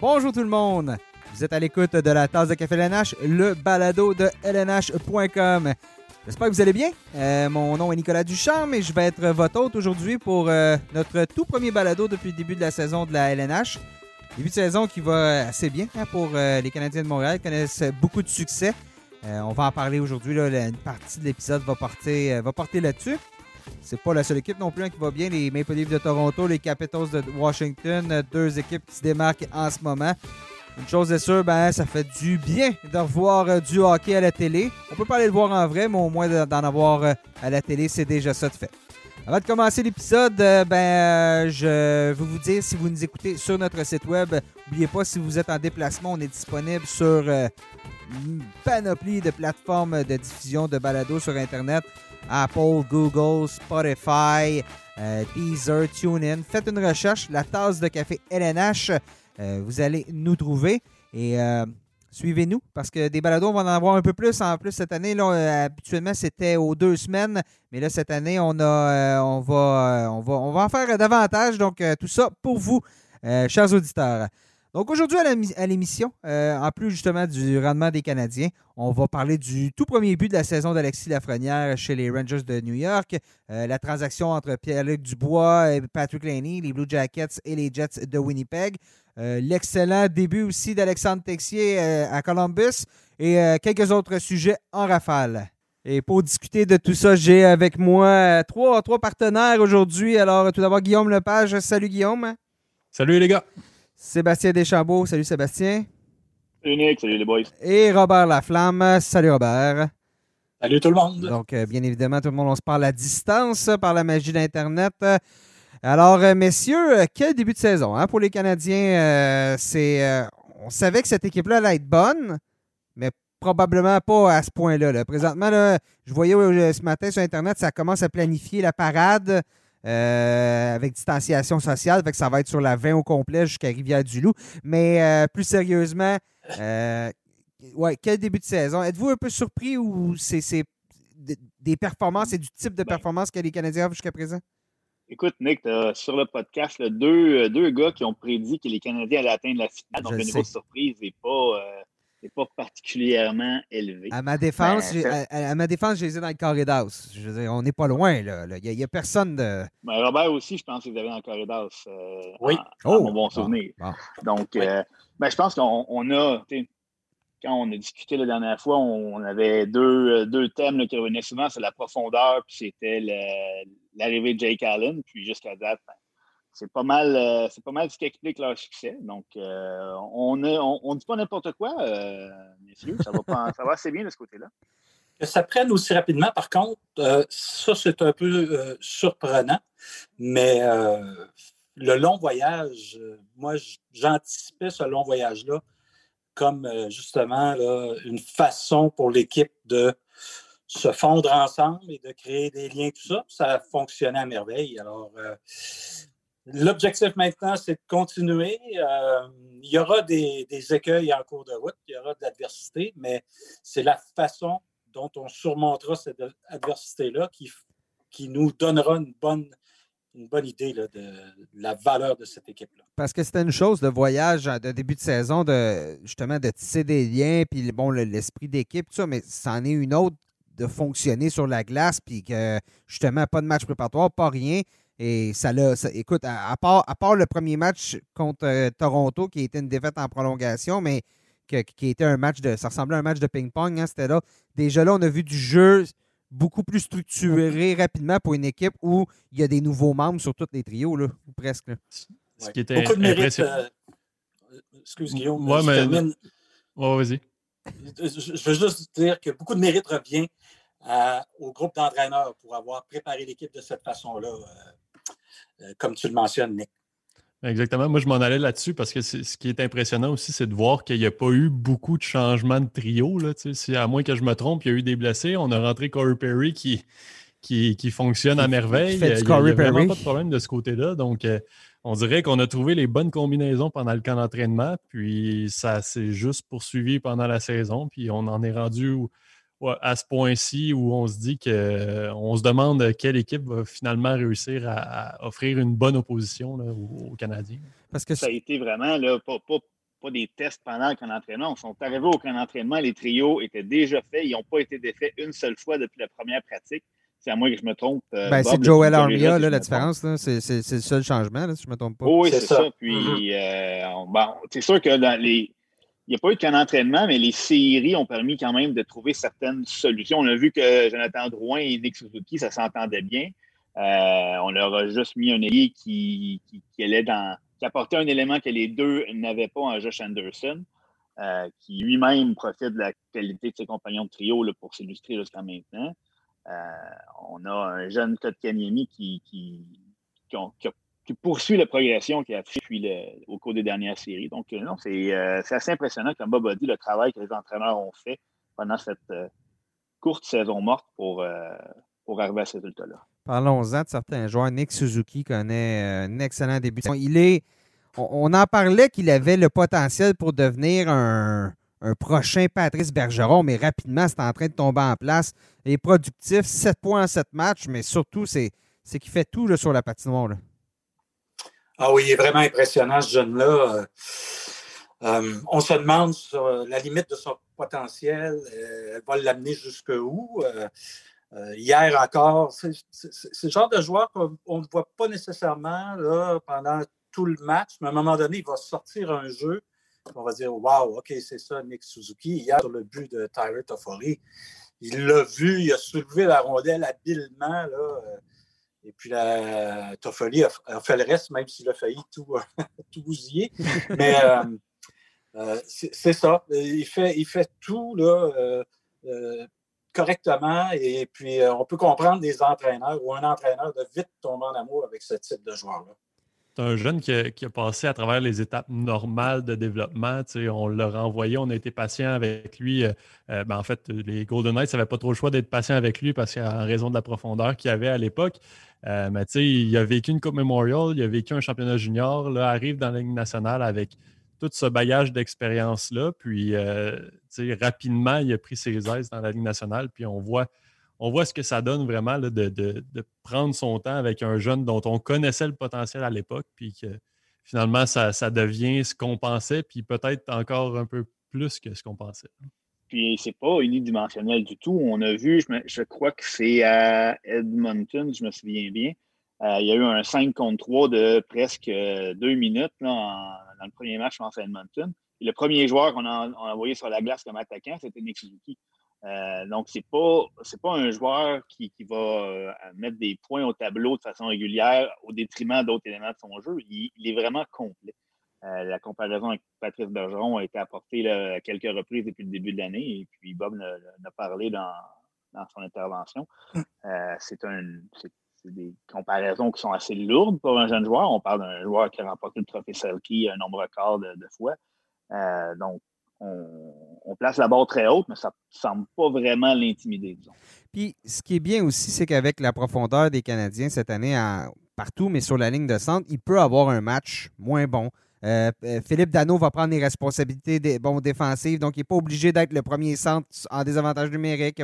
Bonjour tout le monde. Vous êtes à l'écoute de la tasse de café LNH, le balado de LNH.com. J'espère que vous allez bien. Euh, mon nom est Nicolas Duchamp et je vais être votre hôte aujourd'hui pour euh, notre tout premier balado depuis le début de la saison de la LNH. Début de saison qui va assez bien hein, pour euh, les Canadiens de Montréal, qui connaissent beaucoup de succès. on va en parler aujourd'hui. Une partie de l'épisode va porter, va porter là-dessus. C'est pas la seule équipe non plus hein, qui va bien. Les Maple Leafs de Toronto, les Capitals de Washington, deux équipes qui se démarquent en ce moment. Une chose est sûre, ben, ça fait du bien de revoir euh, du hockey à la télé. On peut pas aller le voir en vrai, mais au moins d'en avoir euh, à la télé, c'est déjà ça de fait. Avant de commencer l'épisode, euh, ben, je veux vous dire, si vous nous écoutez sur notre site web, n'oubliez pas, si vous êtes en déplacement, on est disponible sur une panoplie de plateformes de diffusion de balado sur Internet. Apple, Google, Spotify, Deezer, TuneIn. Faites une recherche, la tasse de café LNH. Euh, vous allez nous trouver et euh, suivez-nous parce que des balados, on va en avoir un peu plus. En plus, cette année, euh, habituellement, c'était aux deux semaines, mais là, cette année, on, va, on va en faire davantage. Donc, tout ça pour vous, chers auditeurs. Donc aujourd'hui à l'émission, en plus justement du rendement des Canadiens, on va parler du tout premier but de la saison d'Alexis Lafrenière chez les Rangers de New York, la transaction entre Pierre-Luc Dubois et Patrick Laney, les Blue Jackets et les Jets de Winnipeg. Euh, l'excellent début aussi d'Alexandre Texier euh, à Columbus et euh, quelques autres sujets en rafale. Et pour discuter de tout ça, j'ai avec moi trois, trois partenaires aujourd'hui. Alors, tout d'abord, Guillaume Lepage. Salut, Guillaume. Salut, les gars. Sébastien Deschambault. Salut, Sébastien. Salut, Nick. Salut, les boys. Et Robert Laflamme. Salut, Robert. Salut, tout le monde. Donc, bien évidemment, tout le monde, on se parle à distance par la magie d'Internet. Alors, euh, messieurs, euh, quel début de saison hein, pour les Canadiens? Euh, c'est, on savait que cette équipe-là allait être bonne, mais probablement pas à ce point-là. Présentement, je voyais ce matin sur Internet, ça commence à planifier la parade avec distanciation sociale. Fait que ça va être sur la 20 au complet jusqu'à Rivière-du-Loup. Mais plus sérieusement, ouais, quel début de saison? Êtes-vous un peu surpris ou c'est, des performances et du type de ben performance que les Canadiens ont jusqu'à présent? Écoute, Nick, sur le podcast deux, euh, deux gars qui ont prédit que les Canadiens allaient atteindre la finale. Donc, le niveau de surprise n'est pas, euh, pas particulièrement élevé. À ma défense, ben, à, ma défense, j'ai dans le corridor. Je veux dire, on n'est pas loin. Là. Il n'y a, personne de. Ben, Robert aussi, je pense qu'ils avaient dans le corridor. Euh, oui. oh, mon bon souvenir. Donc, ben, je pense qu'on a quand on a discuté la dernière fois, on avait deux, deux thèmes qui revenaient souvent, c'est la profondeur, puis c'était l'arrivée de Jake Allen. Puis jusqu'à date, ben, c'est pas mal, euh, c'est pas mal ce qui explique leur succès. Donc, euh, on ne on, dit pas n'importe quoi, euh, messieurs. Ça va, pas, ça va assez bien de ce côté-là. Que ça prenne aussi rapidement, par contre, ça, c'est un peu surprenant. Mais le long voyage, moi, j'anticipais ce long voyage-là comme justement une façon pour l'équipe de se fondre ensemble et de créer des liens, tout ça. Ça a fonctionné à merveille. Alors, l'objectif maintenant, c'est de continuer. Euh, il y aura des, écueils en cours de route, il y aura de l'adversité, mais c'est la façon dont on surmontera cette adversité-là qui, qui nous donnera une bonne une bonne idée de, la valeur de cette équipe-là. Parce que c'était une chose de voyage de début de saison, de justement de tisser des liens, puis bon, l'esprit d'équipe, tout ça, mais c'en est une autre de fonctionner sur la glace, puis que justement, pas de match préparatoire, pas rien. Et ça l'a. Écoute, à, part, à part le premier match contre euh, Toronto, qui était une défaite en prolongation, mais qui était un match de. Ça ressemblait à un match de ping-pong, hein, c'était là. Déjà là, on a vu du jeu beaucoup plus structuré rapidement pour une équipe où il y a des nouveaux membres sur tous les trios, là, ou presque. Ce qui était beaucoup de mérite. Euh, excuse Guillaume. Ouais, mais. vas-y. Je veux juste dire que beaucoup de mérite revient au groupe d'entraîneurs pour avoir préparé l'équipe de cette façon-là, euh, euh, comme tu le mentionnes, Nick. Exactement. Moi, je m'en allais là-dessus parce que ce qui est impressionnant aussi, c'est de voir qu'il n'y a pas eu beaucoup de changements de trio. Là, à moins que je me trompe, il y a eu des blessés. On a rentré Corey Perry qui, qui, qui fonctionne à merveille. il n'y a, vraiment pas de problème de ce côté-là. Donc, euh, on dirait qu'on a trouvé les bonnes combinaisons pendant le camp d'entraînement. Puis, ça s'est juste poursuivi pendant la saison. Puis, on en est rendu à ce point-ci où on se dit que on se demande quelle équipe va finalement réussir à, offrir une bonne opposition aux, Canadiens. Parce que ça a été vraiment là, pas, pas des tests pendant le camp d'entraînement. Ils sont arrivés au camp d'entraînement, les trios étaient déjà faits. Ils n'ont pas été défaits une seule fois depuis la première pratique. C'est à moi que je me trompe. Euh, ben, c'est Joel Armia, là, la différence. C'est le seul changement, là, si je ne me trompe pas. Oui, c'est ça. Puis, mm-hmm. euh, bon, c'est sûr que dans les. Il n'y a pas eu qu'un entraînement, mais les séries ont permis quand même de trouver certaines solutions. On a vu que Jonathan Drouin et Nick Suzuki, ça s'entendait bien. Euh, on leur a juste mis un ailier qui, qui, allait dans, qui apportait un élément que les deux n'avaient pas en Josh Anderson, qui lui-même profite de la qualité de ses compagnons de trio pour s'illustrer jusqu'à maintenant. Euh, on a un jeune Kotkaniemi qui, qui, qui, poursuit la progression qu'il a fait au cours des dernières séries. Donc, euh, non, euh, c'est assez impressionnant, comme Bob a dit, le travail que les entraîneurs ont fait pendant cette courte saison morte pour, pour arriver à ce résultat-là. Parlons-en de certains joueurs. Nick Suzuki connaît un excellent début. Il est, on en parlait qu'il avait le potentiel pour devenir un, prochain Patrice Bergeron, mais rapidement, c'est en train de tomber en place. Il est productif, 7 points en 7 matchs, mais surtout, c'est qu'il fait tout sur la patinoire. Ah oui, il est vraiment impressionnant, ce jeune-là. Euh, euh, on se demande sur la limite de son potentiel. Euh, elle va l'amener jusqu'où? hier encore, c'est le genre de joueur qu'on ne voit pas nécessairement là, pendant tout le match, mais à un moment donné, il va sortir un jeu on va dire Wow, OK, c'est ça, Nick Suzuki. Hier, sur le but de Tyler Toffoli, il l'a vu, il a soulevé la rondelle habilement. Là, euh, et puis la, Toffoli a, fait le reste, même s'il a failli tout, tout bousiller. Mais euh, euh, c'est ça. Il fait, il fait tout là, correctement. Et puis, on peut comprendre des entraîneurs ou un entraîneur de vite tomber en amour avec ce type de joueur-là un jeune qui a, passé à travers les étapes normales de développement. On l'a renvoyé, on a été patient avec lui. Euh, euh, ben, en fait, les Golden Knights n'avaient pas trop le choix d'être patient avec lui parce qu'en raison de la profondeur qu'il avait à l'époque. Euh, mais il a vécu une Coupe Memorial, il a vécu un championnat junior, là, arrive dans la Ligue nationale avec tout ce bagage d'expérience-là. Puis rapidement, il a pris ses aises dans la Ligue nationale. Puis on voit on voit ce que ça donne vraiment de, prendre son temps avec un jeune dont on connaissait le potentiel à l'époque, puis que finalement, ça, devient ce qu'on pensait, puis peut-être encore un peu plus que ce qu'on pensait. Puis c'est pas unidimensionnel du tout. On a vu, je, crois que c'est à Edmonton, je me souviens bien. Euh, il y a eu un 5 contre 3 de presque euh, deux minutes dans le premier match en Edmonton. Et le premier joueur qu'on a, envoyé sur la glace comme attaquant, c'était Nick Suzuki. Euh, donc, ce n'est pas, pas un joueur qui, va mettre des points au tableau de façon régulière au détriment d'autres éléments de son jeu. Il, est vraiment complet. Euh, la comparaison avec Patrice Bergeron a été apportée à quelques reprises depuis le début de l'année et puis Bob en a parlé dans, son intervention. Hum. c'est des comparaisons qui sont assez lourdes pour un jeune joueur. On parle d'un joueur qui a remporté le trophée Selkie un nombre record de, de fois. donc, on, place la barre très haute, mais ça ne semble pas vraiment l'intimider, disons. Puis, ce qui est bien aussi, c'est qu'avec la profondeur des Canadiens cette année, partout, mais sur la ligne de centre, il peut avoir un match moins bon. Euh, euh, Philippe Dano va prendre les responsabilités bon, défensives, donc il n'est pas obligé d'être le premier centre en désavantage numérique.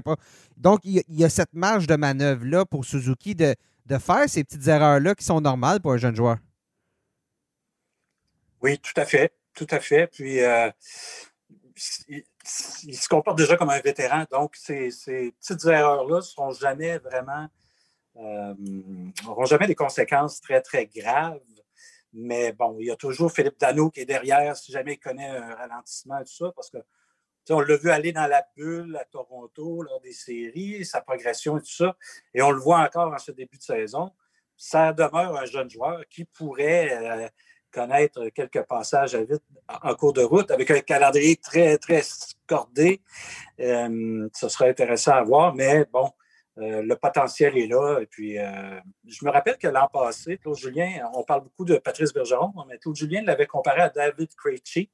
Donc, il y, a, cette marge de manœuvre-là pour Suzuki de, de faire ces petites erreurs-là qui sont normales pour un jeune joueur. Oui, tout à fait. Tout à fait. Puis, euh, il, se comporte déjà comme un vétéran. Donc, ces, petites erreurs-là ne seront jamais vraiment. N'auront jamais des conséquences très, très graves. Mais bon, il y a toujours Philippe Dano qui est derrière si jamais il connaît un ralentissement et tout ça, parce que on l'a vu aller dans la bulle à Toronto lors des séries, sa progression et tout ça. Et on le voit encore en ce début de saison. Ça demeure un jeune joueur qui pourrait euh, connaître quelques passages à vite en cours de route avec un calendrier très, très cordé. Euh, ce serait intéressant à voir, mais bon, euh, le potentiel est là. Et puis, euh, je me rappelle que l'an passé, Claude Julien, on parle beaucoup de Patrice Bergeron, mais Claude Julien l'avait comparé à David Krejci,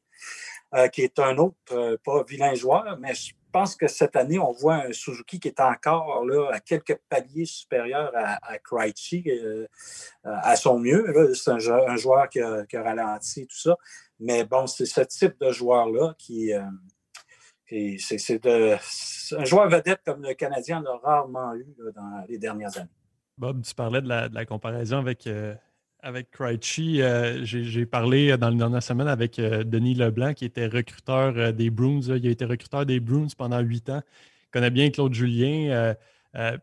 qui est un autre, pas vilain joueur, mais je pense que cette année, on voit un Suzuki qui est encore à quelques paliers supérieurs à, à Krejci, euh, à son mieux. C'est un, joueur qui a, ralenti tout ça. Mais bon, c'est ce type de joueur-là qui. Euh, c'est un joueur vedette comme le Canadien en a rarement eu dans les dernières années. Bob, tu parlais de la, comparaison avec, euh, avec Krejci, euh, j'ai parlé dans les dernières semaines avec euh, Denis Leblanc, qui était recruteur des Bruins. Il a été recruteur des Bruins pendant huit ans. Il connaît bien Claude Julien.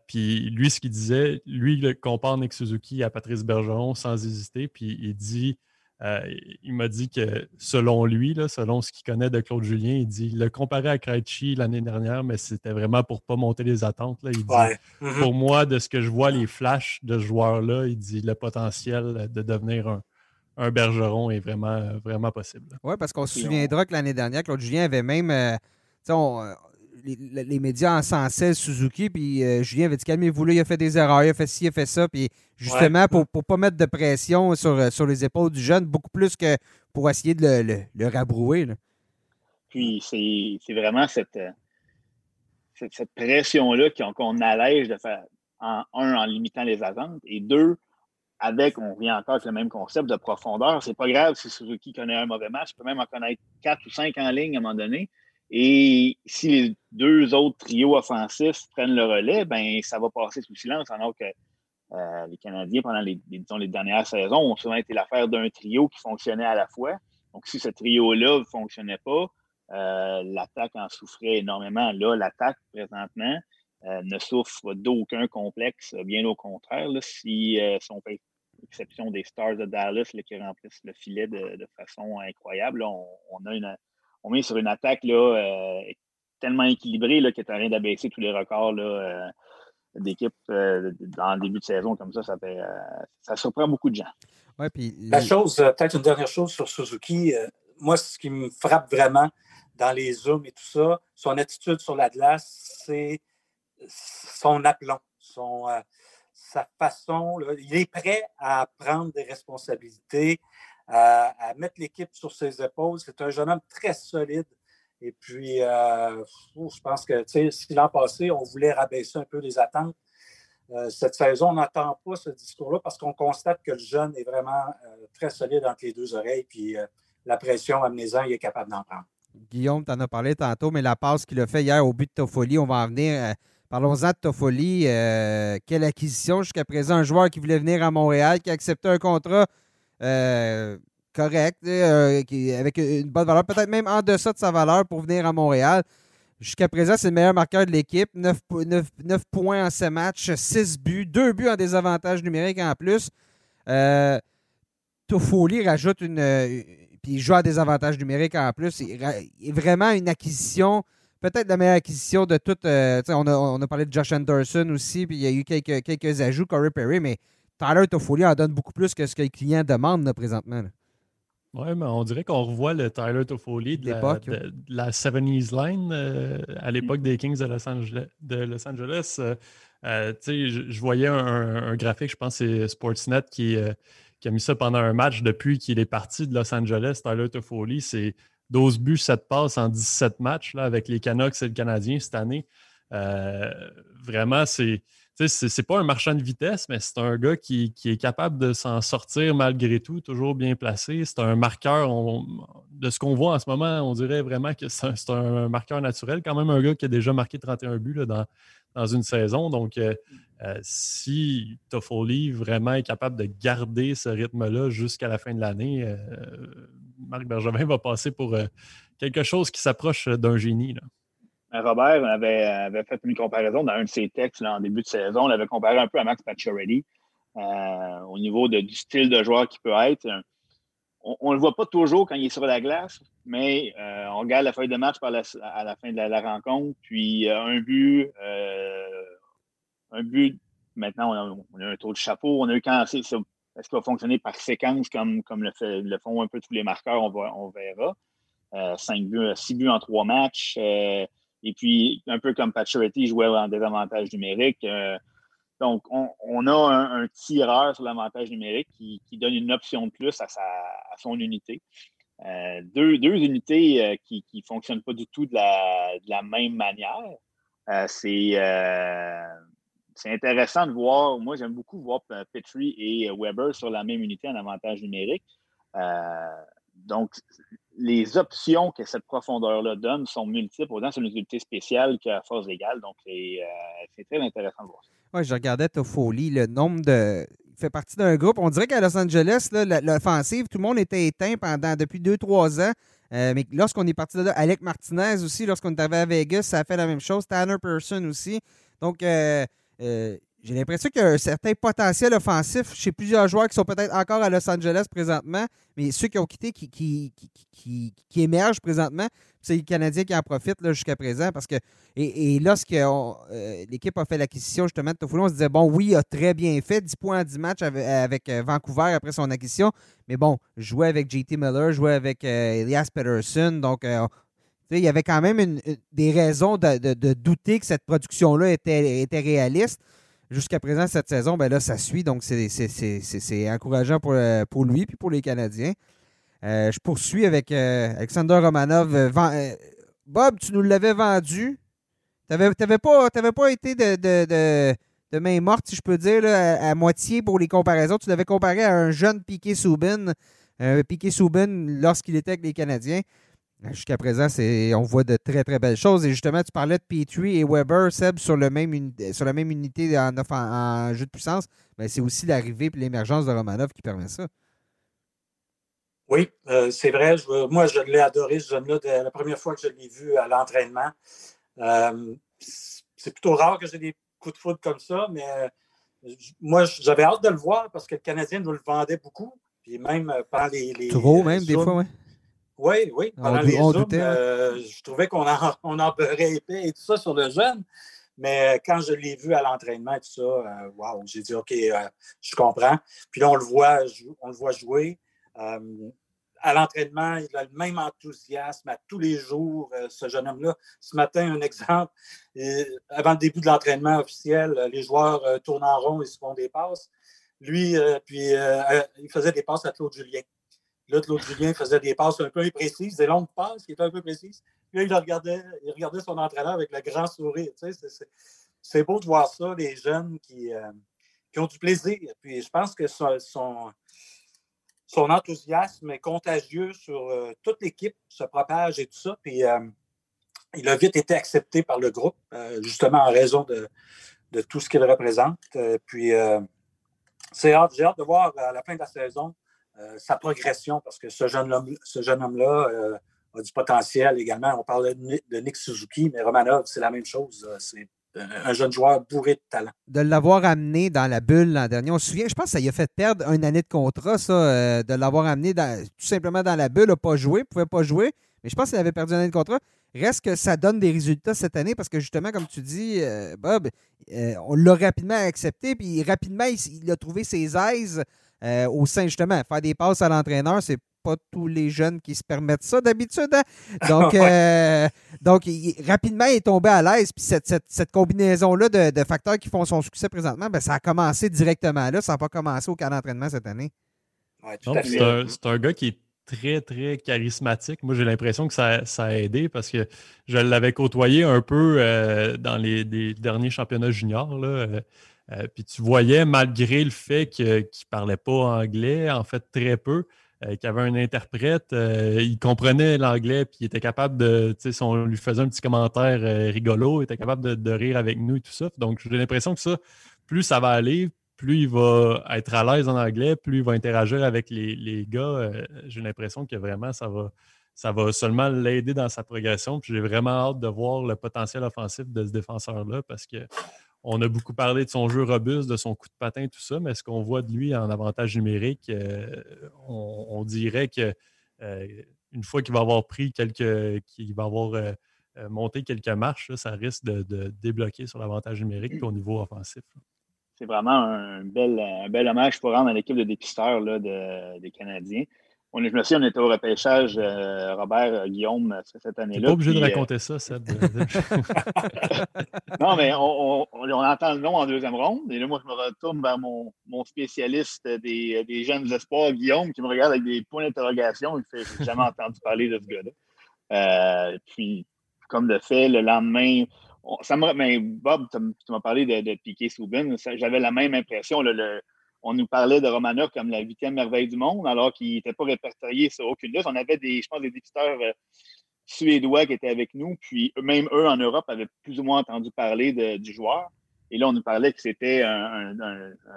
puis lui, ce qu'il disait, lui, il compare Nick Suzuki à Patrice Bergeron sans hésiter. Puis il dit euh, il m'a dit que selon lui, selon ce qu'il connaît de Claude Julien, il dit il l'a comparé à Krejci l'année dernière, mais c'était vraiment pour ne pas monter les attentes. Là. Il dit mm-hmm. Pour moi, de ce que je vois, les flashs de ce joueur-là, il dit le potentiel de devenir un, un bergeron est vraiment, vraiment possible. Oui, parce qu'on se souviendra que l'année dernière, Claude Julien avait même. Euh, les, médias encensaient Suzuki, puis euh, Julien avait dit calmez-vous là, il a fait des erreurs, il a fait ci, il a fait ça, puis justement pour ne pas mettre de pression sur, euh, sur les épaules du jeune, beaucoup plus que pour essayer de le, le, rabrouer. Puis c'est vraiment cette, euh, cette, pression-là qu'on allège de faire, en, un, en limitant les attentes, et deux, avec, on revient encore avec le même concept de profondeur. C'est pas grave si Suzuki connaît un mauvais match, il peut même en connaître quatre ou cinq en ligne à un moment donné. Et si les deux autres trios offensifs prennent le relais, ben ça va passer sous silence, alors que euh, les Canadiens, pendant les, les, dernières saisons, ont souvent été l'affaire d'un trio qui fonctionnait à la fois. Donc, si ce trio-là ne fonctionnait pas, euh, l'attaque en souffrait énormément. Là, l'attaque, présentement, euh, ne souffre d'aucun complexe, bien au contraire. si, on fait exception des Stars de Dallas qui remplissent le filet de, façon incroyable, on, a une, on sur une attaque là, euh, tellement équilibrée là, que tu rien d'abaisser tous les records euh, d'équipe euh, dans le début de saison comme ça. Ça, fait, ça surprend beaucoup de gens. La chose, peut-être une dernière chose sur Suzuki. moi, ce qui me frappe vraiment dans les zooms et tout ça, son attitude sur la glace, c'est son aplomb, son, sa façon. il est prêt à prendre des responsabilités à, mettre l'équipe sur ses épaules. C'est un jeune homme très solide. Et puis, euh, je pense que si l'an passé, on voulait rabaisser un peu les attentes, euh, cette saison, on n'entend pas ce discours-là parce qu'on constate que le jeune est vraiment euh, très solide entre les deux oreilles. Puis la pression amenez-en, il est capable d'en prendre. Guillaume, tu en as parlé tantôt, mais la passe qu'il a fait hier au but de Toffoli, on va en venir. Parlons-en de Toffoli. quelle acquisition jusqu'à présent? Un joueur qui voulait venir à Montréal, qui a accepté un contrat correct, euh, avec une bonne valeur, peut-être même en deçà de sa valeur pour venir à Montréal. Jusqu'à présent, c'est le meilleur marqueur de l'équipe. 9, points en ce match, 6 buts, 2 buts en désavantage numérique en plus. Euh, Toffoli rajoute une. puis il joue à désavantage numérique en plus. C'est vraiment une acquisition, peut-être la meilleure acquisition de toute. on, a, on, a, parlé de Josh Anderson aussi, puis il y a eu quelques, quelques ajouts, Corey Perry, mais Tyler Toffoli en donne beaucoup plus que ce que les clients demandent présentement. Oui, mais on dirait qu'on revoit le Tyler Toffoli de, la, de, la 70s line euh, à l'époque des Kings de Los Angeles. De Los Angeles. Euh, euh, je, je, voyais un, graphique, je pense que c'est Sportsnet qui, qui, a mis ça pendant un match depuis qu'il est parti de Los Angeles. Tyler Toffoli, c'est 12 buts, 7 passes en 17 matchs là, avec les Canucks et le Canadien cette année. vraiment, c'est c'est pas un marchand de vitesse, mais c'est un gars qui, est capable de s'en sortir malgré tout, toujours bien placé. C'est un marqueur, de ce qu'on voit en ce moment, on dirait vraiment que c'est un, marqueur naturel. Quand même un gars qui a déjà marqué 31 buts dans, une saison. Donc, euh, euh, si Toffoli vraiment est capable de garder ce rythme-là jusqu'à la fin de l'année, euh, Marc Bergevin va passer pour quelque chose qui s'approche d'un génie. Robert avait, fait une comparaison dans un de ses textes en début de saison. On l'avait comparé un peu à Max Pacioretty euh, au niveau du style de joueur qu'il peut être. On ne le voit pas toujours quand il est sur la glace, mais euh, on regarde la feuille de match à la fin de la, rencontre, puis euh, un but, un but. Maintenant, on a, un tour de chapeau. On a eu quand est-ce qu'il va fonctionner par séquence comme, le, font un peu tous les marqueurs, on, verra. cinq buts, six buts en trois matchs. Et puis, un peu comme Pacioretty jouait en désavantage numérique. Euh, donc, on, a un, tireur sur l'avantage numérique qui, donne une option de plus à, son unité. Euh, deux, unités euh, qui ne fonctionnent pas du tout de la, même manière. c'est intéressant de voir. Moi, j'aime beaucoup voir Petrie et Weber sur la même unité en avantage numérique. Donc, les options que cette profondeur-là donne sont multiples, autant sur une utilité spéciale qu'à force égale. Donc, c'est euh, très intéressant de voir ça. Oui, je regardais Toffoli, le nombre de. fait partie d'un groupe. On dirait qu'à Los Angeles, l'offensive, tout le monde était éteint pendant depuis deux, trois ans. Euh, mais lorsqu'on est parti de là, Alec Martinez aussi, lorsqu'on est arrivé à Vegas, ça a fait la même chose. Tanner Person aussi. Donc, euh, euh, j'ai l'impression qu'il y a un certain potentiel offensif chez plusieurs joueurs qui sont peut-être encore à Los Angeles présentement, mais ceux qui ont quitté, qui, qui, qui, émergent présentement, c'est les Canadiens qui en profitent jusqu'à présent. Parce que, et, lorsque euh, l'équipe a fait l'acquisition justement de Toffolo, on se disait, bon, oui, il a très bien fait, 10 points en 10 matchs avec, euh, Vancouver après son acquisition, mais bon, jouer avec JT Miller, jouer avec euh, Elias Peterson, donc il y avait quand même des raisons de, douter que cette production-là était, était réaliste jusqu'à présent, cette saison, ben là, ça suit. Donc, c'est encourageant pour, euh, pour lui et pour les Canadiens. Euh, je poursuis avec euh, Alexander Romanov. Bob, tu nous l'avais vendu. Tu n'avais pas, pas été de, de, main morte, si je peux dire, à, moitié pour les comparaisons. Tu l'avais comparé à un jeune Piqué Soubin. Piqué Soubin lorsqu'il était avec les Canadiens. Jusqu'à présent, on voit de très, très belles choses. Et justement, tu parlais de Petrie et Weber, Seb, sur, le même sur la même unité en, en, jeu de puissance. Mais c'est aussi l'arrivée et l'émergence de Romanov qui permet ça. Oui, euh, c'est vrai. moi, je l'ai adoré, ce jeune-là, la première fois que je l'ai vu à l'entraînement. Euh, c'est plutôt rare que j'ai des coups de foudre comme ça, mais euh, moi, j'avais hâte de le voir parce que le Canadien nous le vendait beaucoup. Puis même pendant les. les Trop, même, des fois, oui. Oui, oui. Pendant les euh, je trouvais qu'on en, on en beurrait épais et tout ça sur le jeune. Mais euh, quand je l'ai vu à l'entraînement et tout ça, euh, wow, j'ai dit OK, je comprends. Puis là, on le voit, on le voit jouer. à l'entraînement, il a le même enthousiasme à tous les jours, ce jeune homme-là. Ce matin, un exemple, avant le début de l'entraînement officiel, les joueurs tournent en rond, ils se font des passes. Lui, puis il faisait des passes à Claude Julien. Là, Claude Julien faisait des passes un peu imprécises, des longues passes qui étaient un peu précises. Puis là, il regardait, il regardait son entraîneur avec le grand sourire. Tu sais, c'est beau de voir ça, les jeunes qui, euh, qui, ont du plaisir. Puis je pense que son, son, enthousiasme est contagieux sur euh, toute l'équipe, se propage et tout ça. Puis euh, il a vite été accepté par le groupe, justement en raison de, de tout ce qu'il représente. puis c'est hâte, j'ai hâte de voir à la fin de la saison sa progression, parce que ce jeune homme-là homme euh, a du potentiel également. On parle de Nick Suzuki, mais Romanov, c'est la même chose. Euh, c'est un jeune joueur bourré de talent. De l'avoir amené dans la bulle l'an dernier, on se souvient, je pense que ça lui a fait perdre une année de contrat, ça, de l'avoir amené tout simplement dans la bulle, n'a pas joué, pouvait pas jouer, mais je pense qu'il avait perdu une année de contrat. Reste que ça donne des résultats cette année parce que justement, comme tu dis, Bob, on l'a rapidement accepté, puis rapidement, il, a trouvé ses aises euh, au sein, justement, faire des passes à l'entraîneur, c'est pas tous les jeunes qui se permettent ça d'habitude. Hein? Donc, euh, donc rapidement, il est tombé à l'aise. Puis cette, combinaison-là de, facteurs qui font son succès présentement, ben, ça a commencé directement là. Ça n'a pas commencé au camp d'entraînement cette année. c'est un, gars qui est très, très charismatique. Moi, j'ai l'impression que ça, a aidé parce que je l'avais côtoyé un peu euh, dans les, derniers championnats juniors. Là. Euh, puis tu voyais, malgré le fait qu'il ne parlait pas anglais, en fait très peu, euh, qu'il avait un interprète, euh, il comprenait l'anglais, puis il était capable de, tu sais, si on lui faisait un petit commentaire rigolo, il était capable de, rire avec nous et tout ça. Donc j'ai l'impression que ça, plus ça va aller, plus il va être à l'aise en anglais, plus il va interagir avec les, les gars. j'ai l'impression que vraiment ça va, ça va seulement l'aider dans sa progression. Puis j'ai vraiment hâte de voir le potentiel offensif de ce défenseur-là parce que on a beaucoup parlé de son jeu robuste, de son coup de patin, tout ça, mais ce qu'on voit de lui en avantage numérique, euh, on, dirait que euh, une fois qu'il va avoir pris quelques. qu'il va avoir euh, monté quelques marches, ça risque de, débloquer sur l'avantage numérique au niveau offensif. C'est vraiment un bel, un bel hommage pour rendre à l'équipe de dépisteurs des Canadiens. On est, je me souviens, on était au repêchage, euh, Robert euh, Guillaume, euh, cette année-là. pas obligé de raconter ça, Seb. non, mais on, entend le nom en deuxième ronde. Et là, moi, je me retourne vers mon, spécialiste des, jeunes espoirs, Guillaume, qui me regarde avec des points d'interrogation. Il fait J'ai jamais entendu parler de ce gars-là. puis, comme de fait, le lendemain, ça mais Bob, tu m'as parlé de, de Piquet Soubin. J'avais la même impression. le, on nous parlait de Romanov comme la huitième merveille du monde, alors qu'il n'était pas répertorié sur aucune liste. On avait des, je pense, des dépisteurs euh, suédois qui étaient avec nous, puis même eux en Europe avaient plus ou moins entendu parler du joueur. Et là, on nous parlait que c'était un,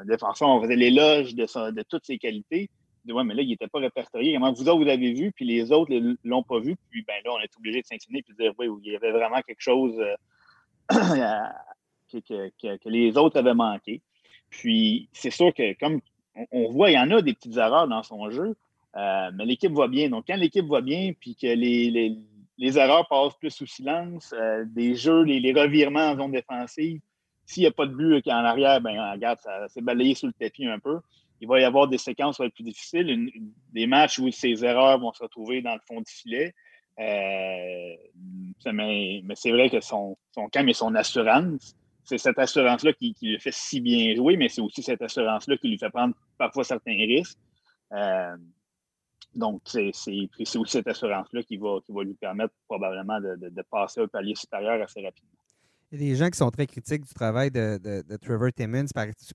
défenseur. On faisait l'éloge de, de toutes ses qualités. De, ouais, mais là, il n'était pas répertorié. Comment vous autres, vous l'avez vu, puis les autres ne l'ont pas vu. Puis ben là, on est obligé de sanctionner et de dire, oui, il y avait vraiment quelque chose euh, que, les autres avaient manqué. Puis c'est sûr que, comme on, voit, il y en a des petites erreurs dans son jeu, euh, mais l'équipe va bien. Donc, quand l'équipe va bien, puis que les, les, erreurs passent plus sous silence, euh, des jeux, les, les, revirements en zone défensive, s'il n'y a pas de but en arrière, ben regarde, ça s'est balayé sous le tapis un peu. Il va y avoir des séquences qui vont être plus difficiles, des matchs où ces erreurs vont se retrouver dans le fond du filet. Euh, mais, c'est vrai que son, son calme et son assurance, c'est cette assurance-là qui, lui fait si bien jouer, mais c'est aussi cette assurance-là qui lui fait prendre parfois certains risques. Euh, donc, c'est aussi cette assurance-là qui va, qui va lui permettre probablement de, de passer au palier supérieur assez rapidement. Il y a des gens qui sont très critiques du travail de, Trevor Timmons,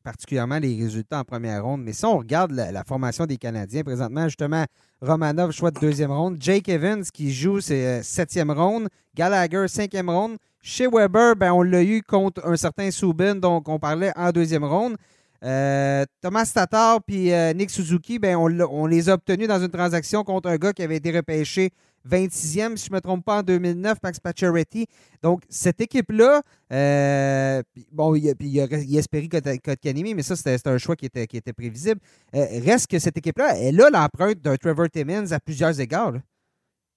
particulièrement les résultats en première ronde. Mais si on regarde la, formation des Canadiens, présentement, justement, Romanov, choix de deuxième ronde. Jake Evans, qui joue ses euh, septième ronde. Gallagher, cinquième ronde. Chez Weber, ben, on l'a eu contre un certain Subin, donc on parlait en deuxième ronde. Euh, Thomas Tatar puis euh, Nick Suzuki, ben, on, les a obtenus dans une transaction contre un gars qui avait été repêché 26e, si je ne me trompe pas, en 2009, Max Pacioretty. Donc, cette équipe-là, euh, bon, il, y a, il, Kotkanimi, mais ça, c'était un choix qui était, qui était prévisible. Euh, reste que cette équipe-là, elle a l'empreinte d'un Trevor Timmins à plusieurs égards.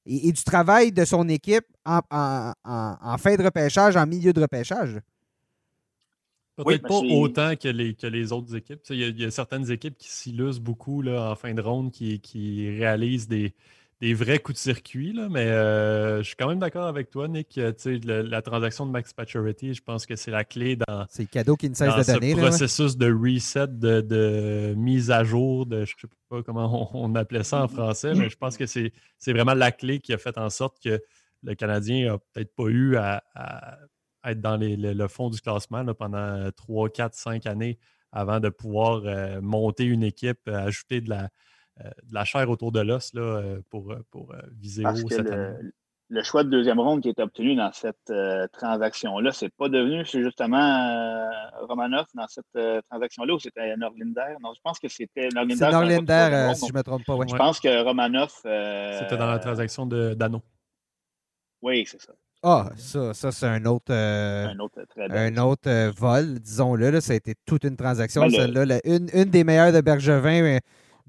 Et, du travail de son équipe en, fin de repêchage, en milieu de repêchage. Peut-être pas autant que les, que les autres équipes. Il y, a, certaines équipes qui s'illustrent beaucoup là, en fin de ronde, qui, qui réalisent des, des vrais coups de circuit, là, mais euh, je suis quand même d'accord avec toi, Nick. Euh, la transaction de Max Pacioretty, je pense que c'est la clé dans, c'est le cadeau qui de ce processus de reset, de, mise à jour, de je ne sais pas comment on, appelait ça en français, mais je pense que c'est, vraiment la clé qui a fait en sorte que le Canadien n'a peut-être pas eu à, être dans le fond du classement pendant 3, 4, 5 années avant de pouvoir euh, monter une équipe, ajouter de la de la chair autour de l'os euh, pour, euh, pour viser haut cette le, année. Le choix de deuxième ronde qui est obtenu dans cette transaction-là, c'est pas devenu c'est justement Romanov dans cette transaction-là ou c'était Norlinder? Non, je pense que c'était Norlinder. C'est Norlinder, si je ne me trompe pas. Je pense que Romanov. c'était dans la transaction de Dano. Oui, c'est ça. Ah, ça, ça c'est un autre, un autre, un autre vol, disons-le. Ça a été toute une transaction. Ben, Celle-là, une, une, des meilleures de Bergevin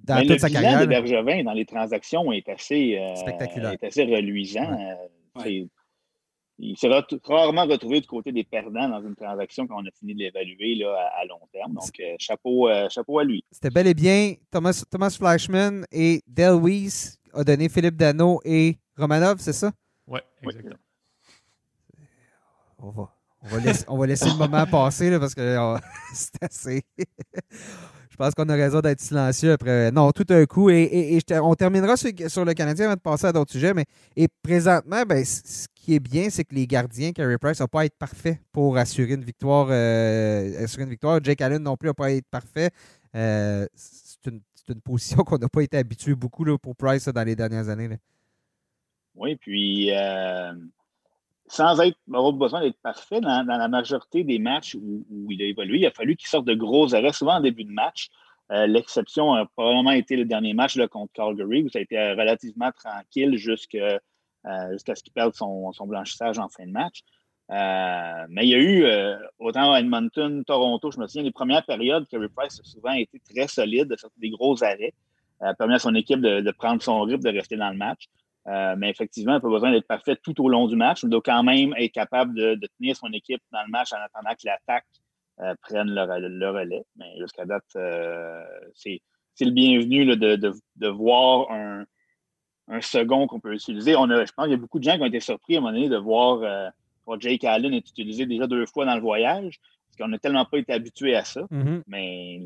dans Mais toute le sa carrière. de Bergevin dans les transactions est assez, euh, Spectaculaire. Est assez reluisant. Euh, il sera rarement retrouvé du côté des perdants dans une transaction quand on a fini de l'évaluer à, long terme. Donc, euh, chapeau, chapeau à lui. C'était bel et bien Thomas, Thomas Flashman et Del Weiss a donné Philippe Dano et Romanov, c'est ça? Oui, exactement. On va, on va, laisser, on va laisser le moment passer là, parce que c'est assez. Je pense qu'on a raison d'être silencieux après. Non, tout un coup. Et, on terminera sur, le Canadien avant de passer à d'autres sujets. Mais et présentement, ben, ce qui est bien, c'est que les gardiens, Carey Price, n'ont pas à être parfaits pour assurer une victoire. Euh, assurer une victoire. Jake Allen non plus n'a pas à être parfait. Euh, c'est une, position qu'on n'a pas été habitué beaucoup là, pour Price dans les dernières années. Oui, puis euh, sans être, avoir besoin d'être parfait, dans, la majorité des matchs où, il a évolué, il a fallu qu'il sorte de gros arrêts, souvent en début de match. Euh, l'exception a probablement été le dernier match contre Calgary, où ça a été euh, relativement tranquille euh, jusqu'à ce qu'il perde son, blanchissage en fin de match. mais il y a eu, autant à Edmonton, Toronto, je me souviens, les premières périodes, Kerry Price a souvent été très solide, de sortir des gros arrêts, permis à son équipe de, de, prendre son rythme, de rester dans le match. Euh, mais effectivement, il n'a pas besoin d'être parfait tout au long du match. Il doit quand même être capable de, tenir son équipe dans le match en attendant que l'attaque euh, prenne le, relais. Mais jusqu'à date, euh, c'est le bienvenu de, voir un, second qu'on peut utiliser. On a, je pense qu'il y a beaucoup de gens qui ont été surpris à un moment donné de voir, Jake Allen être utilisé déjà deux fois dans le voyage, parce qu'on n'a tellement pas été habitué à ça. Mm-hmm. Mais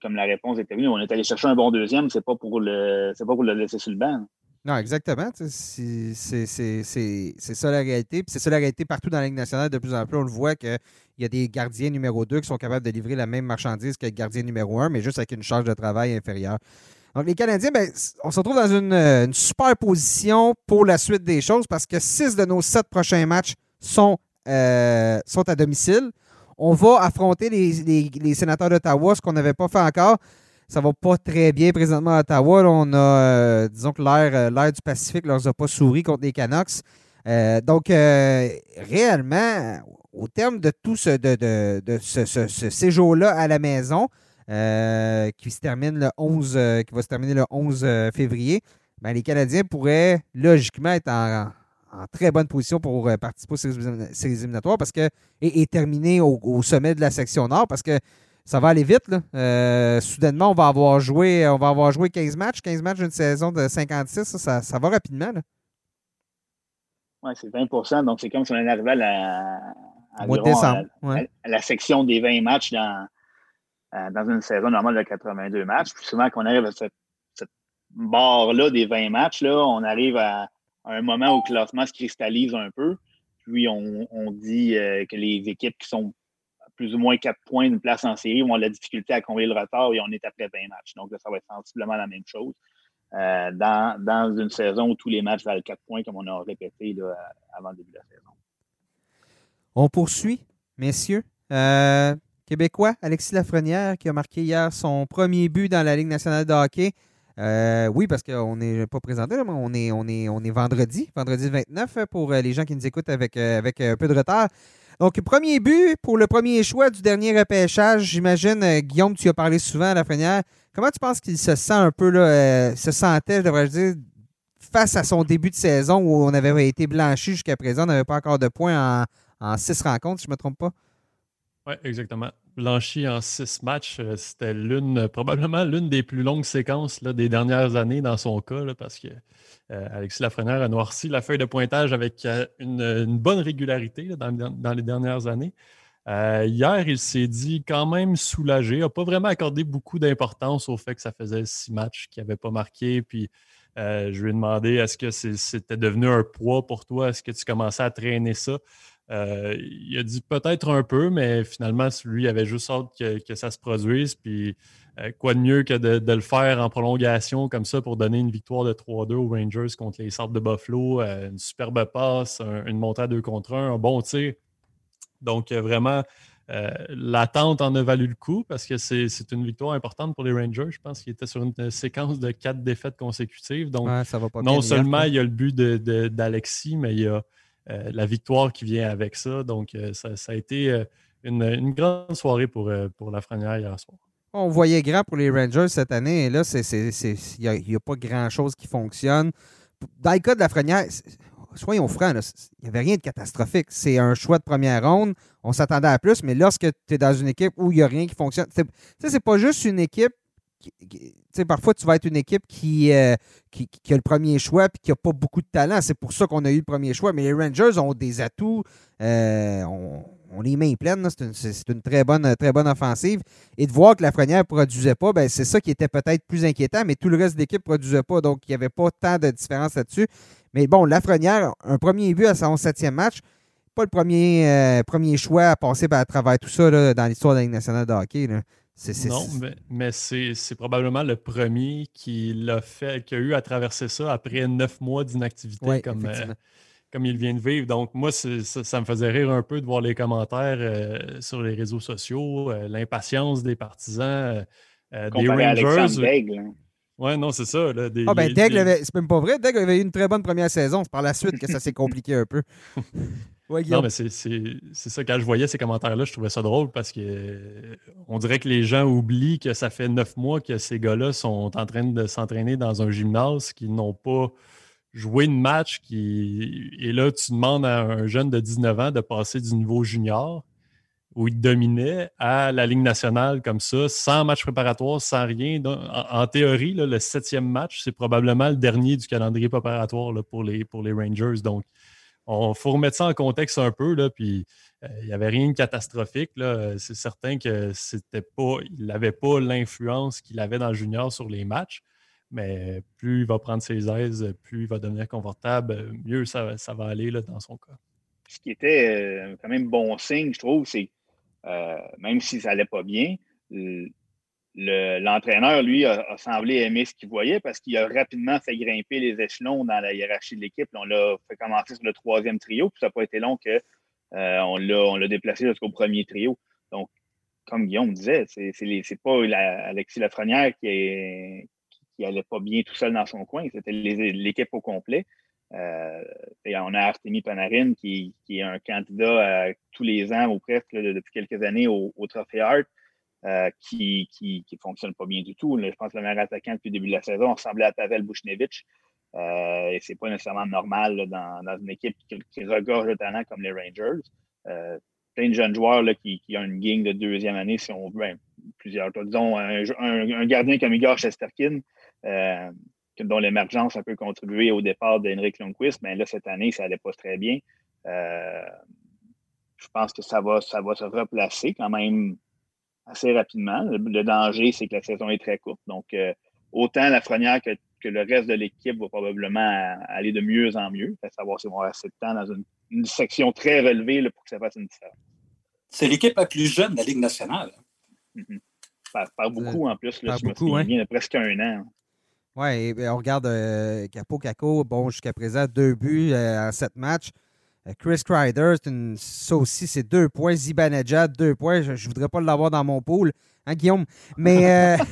comme la réponse était venue, on est allé chercher un bon deuxième, c'est pas pour le pas pour le laisser sur le banc. Non, exactement. C'est ça la réalité. c'est ça la réalité partout dans la Ligue nationale. De plus en plus, on le voit qu'il y a des gardiens numéro 2 qui sont capables de livrer la même marchandise que gardien numéro 1, mais juste avec une charge de travail inférieure. Donc, les Canadiens, ben, on se retrouve dans une, super position pour la suite des choses parce que six de nos sept prochains matchs sont, euh, sont à domicile. on va affronter les, sénateurs d'Ottawa, ce qu'on n'avait pas fait encore. Ça va pas très bien présentement à Ottawa. on a, disons que l'air du Pacifique leur a pas souri contre les Canucks. donc, réellement, au terme de tout ce, de, ce, séjour-là à la maison, qui se termine le 11, qui va se terminer le 11 février, ben, les Canadiens pourraient logiquement être en, très bonne position pour euh, participer aux séries éliminatoires parce que, et, terminer au, sommet de la section nord parce que ça va aller vite. Euh, soudainement, on va avoir joué on va avoir joué 15 matchs. 15 matchs d'une saison de 56, ça, ça, va rapidement. Oui, c'est 20% donc c'est comme si on arrivait à la, à, la section des 20 matchs dans, euh, dans une saison normale de 82 matchs. Puis souvent, qu'on arrive à cette barre-là des 20 matchs, là, on arrive à, un moment où le classement se cristallise un peu. Puis on, dit euh, que les équipes qui sont plus ou moins 4 points d'une place en série ont la difficulté à combler le retard et on est après 20 matchs. Donc là, ça va être sensiblement la même chose. Euh, dans, une saison où tous les matchs valent 4 points, comme on a répété avant le début de la saison. On poursuit, messieurs. Euh, Québécois, Alexis Lafrenière, qui a marqué hier son premier but dans la Ligue nationale de hockey. Euh, oui, parce qu'on n'est pas présenté, mais on est, on, est, on est vendredi, vendredi 29 euh, pour les gens qui nous écoutent avec, avec un peu de retard. Donc, premier but pour le premier choix du dernier repêchage. J'imagine, Guillaume, tu as parlé souvent à la première. Comment tu penses qu'il se sent un peu, là, se sentait, devrais-je dire, face à son début de saison où on avait été blanchi jusqu'à présent, on n'avait pas encore de points en, en six rencontres, si je ne me trompe pas? Oui, exactement. Blanchi en six matchs, euh, c'était l'une, probablement l'une des plus longues séquences des dernières années dans son cas, parce que euh, Alexis Lafrenière a noirci la feuille de pointage avec euh, une, bonne régularité dans, les dernières années. hier, il s'est dit quand même soulagé. N'a pas vraiment accordé beaucoup d'importance au fait que ça faisait six matchs qu'il n'avait pas marqué. Puis je lui ai demandé est-ce que c'était devenu un poids pour toi? Est-ce que tu commençais à traîner ça? Euh, il a dit peut-être un peu, mais finalement, lui avait juste hâte que, ça se produise. Puis euh, quoi de mieux que de, le faire en prolongation comme ça pour donner une victoire de 3-2 aux Rangers contre les Sables de Buffalo. Euh, une superbe passe, une montée à 2 contre 1, un bon tir. Donc vraiment, l'attente en a valu le coup parce que c'est une victoire importante pour les Rangers. Je pense qu'ils étaient sur une séquence de quatre défaites consécutives. Donc, non seulement il y a le but d'Alexis, mais il y a la victoire qui vient avec ça. Donc, euh, ça, a été euh, une, grande soirée pour, pour la Frenière hier soir. On voyait grand pour les Rangers cette année, et là, il n'y a, pas grand-chose qui fonctionne. Dans le cas de la Frenière, soyons francs, il n'y avait rien de catastrophique. C'est un choix de première ronde. On s'attendait à plus, mais lorsque tu es dans une équipe où il n'y a rien qui fonctionne, c'est pas juste une équipe parfois, tu vas être une équipe qui, euh, qui, a le premier choix et qui n'a pas beaucoup de talent. C'est pour ça qu'on a eu le premier choix. Mais les Rangers ont des atouts. Euh, on, les mains pleines. C'est une, très, bonne, très bonne offensive. Et de voir que la Frenière ne produisait pas, ben, c'est ça qui était peut-être plus inquiétant. Mais tout le reste de l'équipe ne produisait pas. Donc, il n'y avait pas tant de différence là-dessus. Mais bon, la Frenière, un premier but à son septième match. Pas le premier, euh, premier choix à passer à travers tout ça dans l'histoire de la nationale de hockey. Non, mais, c'est probablement le premier qui l'a fait, qui a eu à traverser ça après neuf mois d'inactivité comme, euh, comme il vient de vivre. Donc, moi, ça, me faisait rire un peu de voir les commentaires euh, sur les réseaux sociaux, euh, l'impatience des partisans des Rangers. Hein. Oui, non, c'est ça. Là, ah, ben, c'est même pas vrai. Daigle avait eu une très bonne première saison. C'est par la suite que ça s'est compliqué un peu. non, mais c'est ça. Quand je voyais ces commentaires-là, je trouvais ça drôle parce que euh, on dirait que les gens oublient que ça fait neuf mois que ces gars-là sont en train de s'entraîner dans un gymnase, qu'ils n'ont pas joué de match. Qui... Et là, tu demandes à un jeune de 19 ans de passer du niveau junior où il dominait à la Ligue nationale comme ça, sans match préparatoire, sans rien. En, théorie, le septième match, c'est probablement le dernier du calendrier préparatoire pour, les, pour les Rangers. Donc, il faut remettre ça en contexte un peu, puis euh, il n'y avait rien de catastrophique. C'est certain que c'était pas, il n'avait pas l'influence qu'il avait dans le junior sur les matchs, mais plus il va prendre ses aises, plus il va devenir confortable, mieux ça, va aller dans son cas. Ce qui était euh, quand même bon signe, je trouve, c'est euh, même si ça n'allait pas bien, l'entraîneur, lui, a, semblé aimer ce qu'il voyait parce qu'il a rapidement fait grimper les échelons dans la hiérarchie de l'équipe. On l'a fait commencer sur le troisième trio, puis ça n'a pas été long qu'on euh, l'a déplacé jusqu'au premier trio. Donc, comme Guillaume disait, c'est pas Alexis Lafrenière qui, est, qui allait pas bien tout seul dans son coin, c'était l'équipe au complet. Euh, on a Artemi Panarin qui, est un candidat tous les ans ou presque depuis quelques années au, Trophée Art. Euh, qui ne fonctionne pas bien du tout. je pense que le meilleur attaquant depuis le début de la saison ressemblait à Pavel Bushnevich. Euh, et c'est pas nécessairement normal dans, une équipe qui, regorge de talent comme les Rangers. Euh, plein de jeunes joueurs là, qui, ont une gang de deuxième année, si on veut, ben, plusieurs. Disons, un, gardien comme Igor Shesterkin, euh, dont l'émergence a peu contribué au départ d'Henrik Lundqvist, mais là, cette année, ça n'allait pas très bien. Je pense que ça va, ça va se replacer quand même assez rapidement. Le, danger, c'est que la saison est très courte. Donc, euh, autant la frenière que, le reste de l'équipe va probablement aller de mieux en mieux. à savoir si on va assez de temps dans une, section très relevée pour que ça fasse une différence. C'est l'équipe la plus jeune de la Ligue nationale. Mm-hmm. par, beaucoup en plus. Là, je beaucoup, me souviens, presque un an. Oui, on regarde euh, Capo Caco, bon, jusqu'à présent, deux buts euh, en sept matchs. Euh, Chris Kreider, ça aussi, c'est deux points. Zibanejad, deux points. Je ne voudrais pas l'avoir dans mon pool, hein, Guillaume? Mais.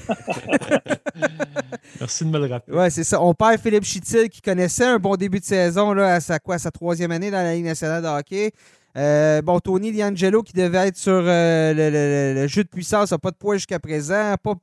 Merci de me le rappeler. Oui, c'est ça. On perd Philippe Chitil qui connaissait un bon début de saison là, à sa, quoi, sa troisième année dans la Ligue nationale de hockey. bon, Tony D'Angelo qui devait être sur le, jeu de puissance n'a pas de points jusqu'à présent. Pas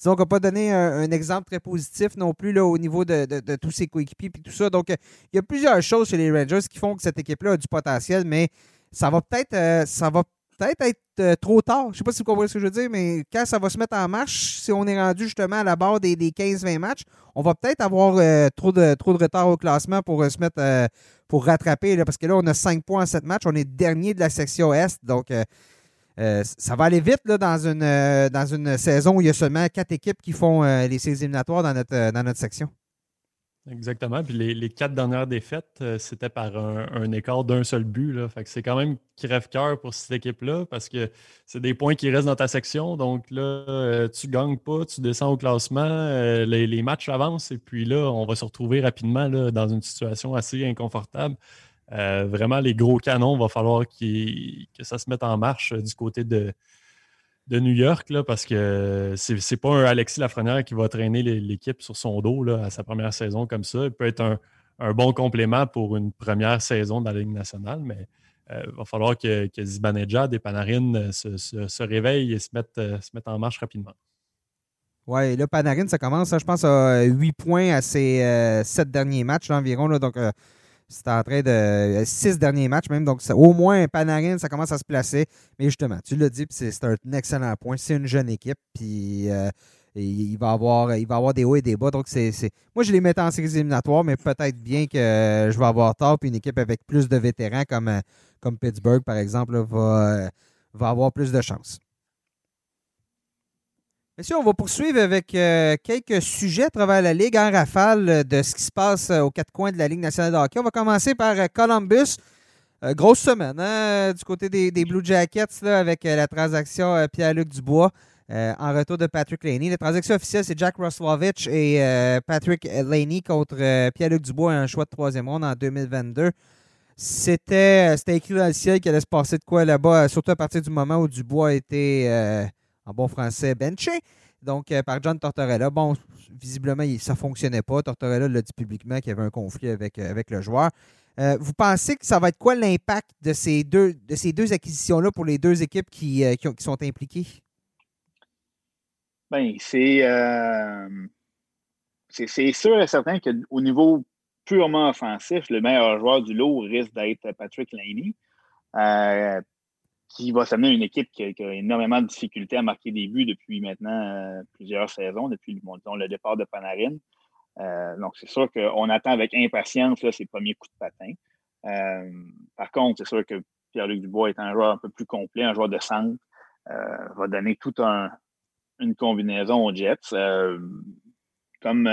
disons qu'on n'a pas donné un, exemple très positif non plus là, au niveau de, tous ses coéquipiers et tout ça. Donc, il y a plusieurs choses chez les Rangers qui font que cette équipe-là a du potentiel, mais ça va peut-être euh, ça va peut-être être euh, trop tard. Je ne sais pas si vous comprenez ce que je veux dire, mais quand ça va se mettre en marche, si on est rendu justement à la barre des, 15-20 matchs, on va peut-être avoir euh, trop, de, trop de retard au classement pour se mettre pour rattraper. parce que là, on a 5 points en 7 matchs. On est dernier de la section Est. Donc, euh, ça va aller vite là, dans, une, euh, dans une saison où il y a seulement quatre équipes qui font euh, les séries éliminatoires dans notre, dans notre section. Exactement. Puis les, quatre dernières défaites, c'était par un, écart d'un seul but. Là. Fait que c'est quand même crève-cœur pour cette équipe-là parce que c'est des points qui restent dans ta section. Donc là, tu ne gagnes pas, tu descends au classement, les, matchs avancent et puis là, on va se retrouver rapidement là, dans une situation assez inconfortable. Euh, vraiment, les gros canons, il va falloir que ça se mette en marche euh, du côté de, New York, là, parce que c'est pas un Alexis Lafrenière qui va traîner l'équipe sur son dos là, à sa première saison comme ça. Il peut être un, bon complément pour une première saison dans la Ligue nationale, mais euh, il va falloir que, que Zibanejad et Panarin se, réveillent et se mettent, se en marche rapidement. Oui, là, Panarin, ça commence, je pense, à 8 points à ses 7 derniers matchs environ. Là, donc, c'est en train de. Six derniers matchs même. Donc, au moins, Panarin, ça commence à se placer. Mais justement, tu l'as dit, c'est un excellent point. C'est une jeune équipe. Puis. Euh, il va, avoir, il va avoir des hauts et des bas. Donc, c'est, moi, je les mettais en séries éliminatoires, mais peut-être bien que je vais avoir tort. Puis une équipe avec plus de vétérans comme, euh, comme Pittsburgh, par exemple, va, euh, va avoir plus de chances. Messieurs, on va poursuivre avec euh, quelques sujets à travers la Ligue en rafale euh, de ce qui se passe euh, aux quatre coins de la Ligue nationale de hockey. On va commencer par Columbus. grosse semaine hein, du côté des, Blue Jackets avec la transaction Pierre-Luc Dubois en retour de Patrick Laney. La transaction officielle, c'est Jack Roslovich et Patrick Laney contre Pierre-Luc Dubois, un choix de troisième ronde en 2022. C'était écrit dans le ciel qu'il allait se passer de quoi là-bas, surtout à partir du moment où Dubois était en bon français, benché. Donc, euh, par John Tortorella. Bon, visiblement, ça ne fonctionnait pas. Tortorella l'a dit publiquement qu'il y avait un conflit avec, euh, le joueur. Euh, vous pensez que ça va être quoi l'impact de ces deux, de ces deux acquisitions-là pour les deux équipes qui, qui, sont impliquées? Bien, c'est, c'est, sûr et certain qu'au niveau purement offensif, le meilleur joueur du lot risque d'être Patrick Laney qui va s'amener une équipe qui a, énormément de difficultés à marquer des buts depuis maintenant euh, plusieurs saisons, depuis le départ de Panarin. Euh, donc, c'est sûr qu'on attend avec impatience là, ses premiers coups de patin. Euh, par contre, c'est sûr que Pierre-Luc Dubois est un joueur un peu plus complet, un joueur de centre, va donner toute une combinaison aux Jets. comme,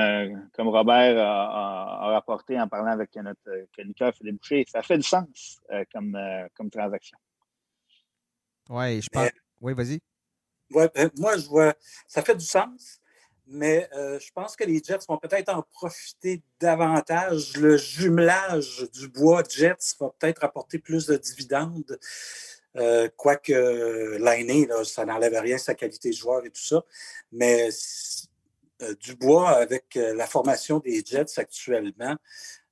Robert a, rapporté en parlant avec notre chroniqueur Philippe Boucher, ça fait du sens comme transaction. Oui, je pense. oui, vas-y. Ouais, ben, moi, je vois. Ça fait du sens, mais euh, je pense que les Jets vont peut-être en profiter davantage. Le jumelage du bois Jets va peut-être apporter plus de dividendes. Euh, quoique l'année, ça n'enlève rien sa qualité de joueur et tout ça. Mais Dubois, avec la formation des Jets actuellement,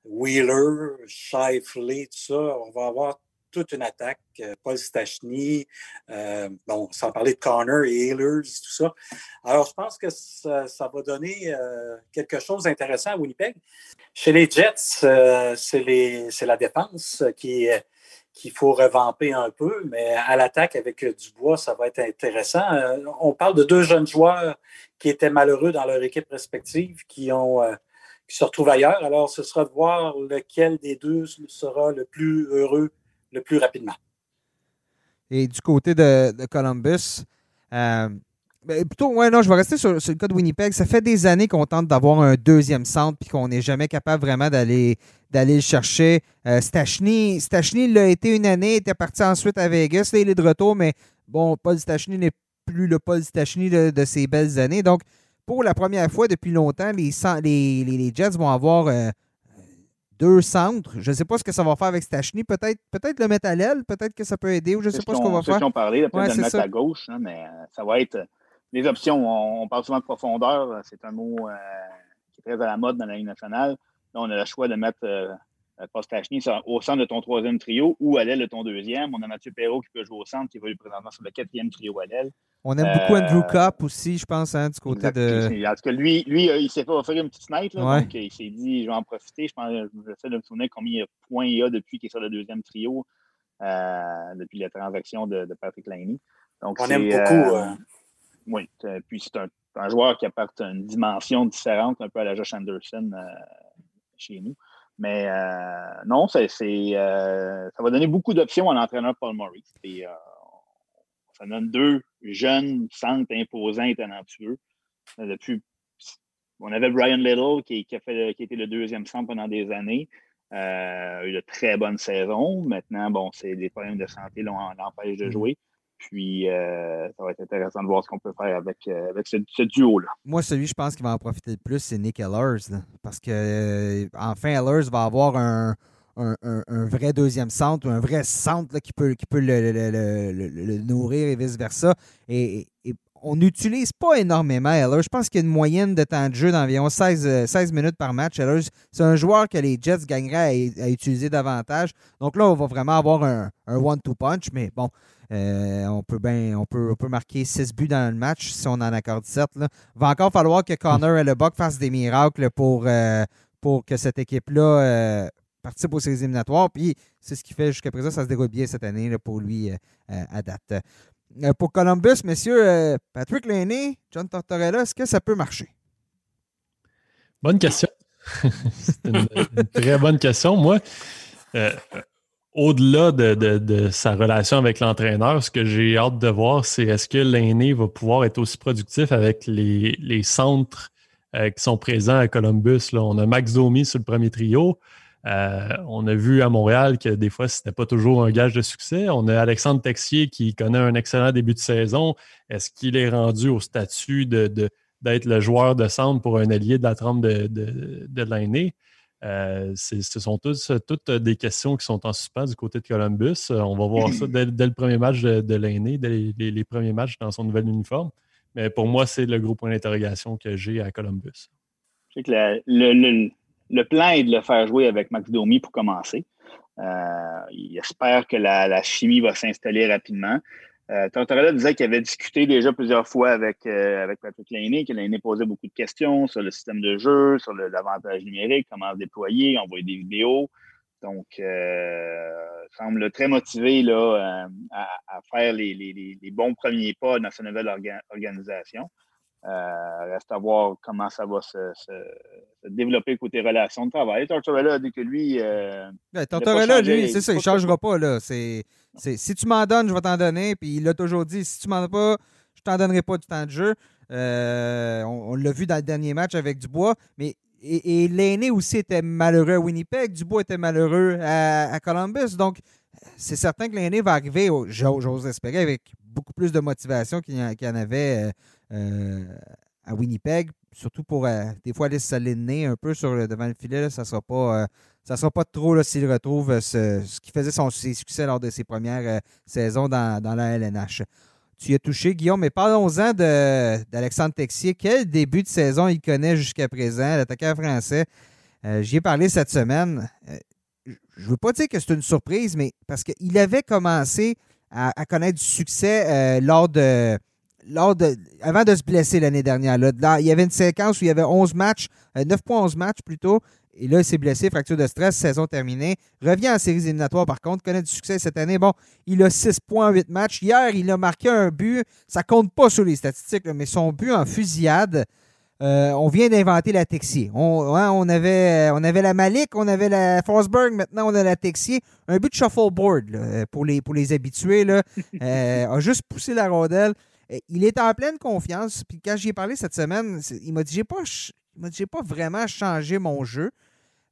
Wheeler, Shifley, tout ça, on va avoir toute une attaque. Euh, Paul Stachny, euh, bon, sans parler de Connor et Ehlers, tout ça. Alors, je pense que ça, va donner euh, quelque chose d'intéressant à Winnipeg. Chez les Jets, c'est la défense qui qu'il faut revamper un peu, mais à l'attaque avec Dubois, ça va être intéressant. on parle de deux jeunes joueurs qui étaient malheureux dans leur équipe respective, qui ont qui se retrouvent ailleurs. Alors, ce sera de voir lequel des deux sera le plus heureux le plus rapidement. Et du côté de, Columbus, euh, ben, plutôt, ouais, non, je vais rester sur, le cas de Winnipeg. Ça fait des années qu'on tente d'avoir un deuxième centre puis qu'on n'est jamais capable vraiment d'aller d'aller le chercher. Euh, Stachny, l'a été une année, était parti ensuite à Vegas. Là, il est de retour, mais bon, Paul Stachny n'est plus le Paul Stachny de, de, ces belles années. Donc, pour la première fois depuis longtemps, les, les, les Jets vont avoir euh, deux centres. Je ne sais pas ce que ça va faire avec Stachny. Peut-être peut le mettre à l'aile, peut-être que ça peut aider, ou je ne sais pas ce qu'on va faire. On parlé, peut-être de le mettre à gauche, hein, mais euh, ça va être les options. On, parle souvent de profondeur, c'est un mot euh, qui est très à la mode dans la Ligue nationale. Là, on a le choix de mettre euh, Stachny au centre de ton troisième trio ou à l'aile de ton deuxième. On a Mathieu Perrault qui peut jouer au centre, qui va lui présentement sur le quatrième trio à l'aile. On aime beaucoup Andrew Cup aussi, je pense, hein, du côté de. En tout cas, lui, lui il s'est fait offrir une petite snipe. Donc, il s'est dit, je vais en profiter. Je pense, j'essaie de me souvenir combien de points il y a depuis qu'il est sur le deuxième trio, euh, depuis la transaction de, Patrick Laney. Donc, On aime beaucoup. Euh, oui. Puis, c'est un, joueur qui apporte une dimension différente, un peu à la Josh Anderson euh, chez nous. Mais non, c'est, ça va donner beaucoup d'options à l'entraîneur Paul Maurice. Et, ça donne deux jeunes centres imposants et talentueux. Depuis, on avait Brian Little qui, a fait, qui était le deuxième centre pendant des années. Euh, eu de très bonnes saisons. Maintenant, bon, c'est des problèmes de santé l'empêchent de mm. jouer. Puis, euh, ça va être intéressant de voir ce qu'on peut faire avec, euh, avec ce, duo-là. Moi, celui, je pense, qui va en profiter le plus, c'est Nick Ellers. parce que, euh, enfin, Ellers va avoir un, un, vrai deuxième centre ou un vrai centre qui peut, qui peut le, nourrir et vice-versa. Et, on n'utilise pas énormément. Je pense qu'il y a une moyenne de temps de jeu d'environ 16, 16, minutes par match. C'est un joueur que les Jets gagneraient à, utiliser davantage. Donc là, on va vraiment avoir un, one-two punch, mais bon. Euh, on peut on peut, marquer 6 buts dans le match si on en accorde 7. Il va encore falloir que Connor et le Buck fassent des miracles pour, euh, que cette équipe-là euh, participe aux séries éliminatoires. Puis c'est ce qui fait jusqu'à présent, ça se déroule bien cette année pour lui euh, euh, à date. Euh, pour Columbus, messieurs, Patrick Laney, John Tortorella, est-ce que ça peut marcher? Bonne question. c'est une, très bonne question. Moi, au-delà de, sa relation avec l'entraîneur, ce que j'ai hâte de voir, c'est est-ce que l'aîné va pouvoir être aussi productif avec les, centres qui sont présents à Columbus. On a Max Domi sur le premier trio. Euh, on a vu à Montréal que des fois, ce n'était pas toujours un gage de succès. On a Alexandre Texier qui connaît un excellent début de saison. Est-ce qu'il est rendu au statut d'être le joueur de centre pour un allié de la trempe de, de, l'année? Euh, ce sont toutes des questions qui sont en suspens du côté de Columbus. On va voir ça dès, le premier match de, l'année, dès les, premiers matchs dans son nouvel uniforme. Mais pour moi, c'est le gros point d'interrogation que j'ai à Columbus. Sais que le plan est de le faire jouer avec Max Domi pour commencer. Euh, il espère que la, chimie va s'installer rapidement. Euh, disait qu'il avait discuté déjà plusieurs fois avec, euh, avec Patrick Laney, que Laney posait beaucoup de questions sur le système de jeu, sur l'avantage numérique, comment se déployer, envoyer des vidéos. Donc, euh, semble très motivé là, à, faire les, bons premiers pas dans sa nouvelle organisation. Euh, reste à voir comment ça va se, développer côté relations de travail. Tortorella dit que lui. Euh, ben, Tortorella, lui, c'est ça, il ne changera pas. Là. si tu m'en donnes, je vais t'en donner. Puis il l'a toujours dit si tu m'en donnes pas, je t'en donnerai pas du temps de jeu. Euh, on, l'a vu dans le dernier match avec Dubois. Mais et, l'aîné aussi était malheureux à Winnipeg. Dubois était malheureux à, Columbus. Donc, c'est certain que l'aîné va arriver, j'ose espérer, avec beaucoup plus de motivation qu'il y, en avait à Winnipeg, surtout pour euh, des fois aller s'aligner un peu sur devant le filet, ça ne sera, pas, euh, ça sera pas trop s'il retrouve ce, ce, qui faisait son, ses succès lors de ses premières saisons dans, la LNH tu y as touché, Guillaume, mais parlons-en d'Alexandre Texier. Quel début de saison il connaît jusqu'à présent, l'attaquant français? Euh, j'y ai parlé cette semaine. Euh, je ne veux pas dire que c'est une surprise, mais parce qu'il avait commencé à, connaître du succès euh, lors de. Lors de, avant de se blesser l'année dernière. Là. il y avait une séquence où il y avait 11 matchs, 9.11 matchs plutôt, et là, il s'est blessé, fracture de stress, saison terminée. Revient en séries éliminatoires, par contre, connaît du succès cette année. Bon, il a 6 points en 8 matchs. Hier, il a marqué un but. Ça compte pas sur les statistiques, mais son but en fusillade, euh, on vient d'inventer la Texier. On, hein, on, avait, on avait la Malik, on avait la Forsberg, maintenant on a la Texier. Un but de shuffleboard pour, les, pour les habitués. Là, euh, a juste poussé la rondelle. Il est en pleine confiance. Puis quand j'y ai parlé cette semaine, il m'a dit j'ai pas, j'ai pas vraiment changé mon jeu.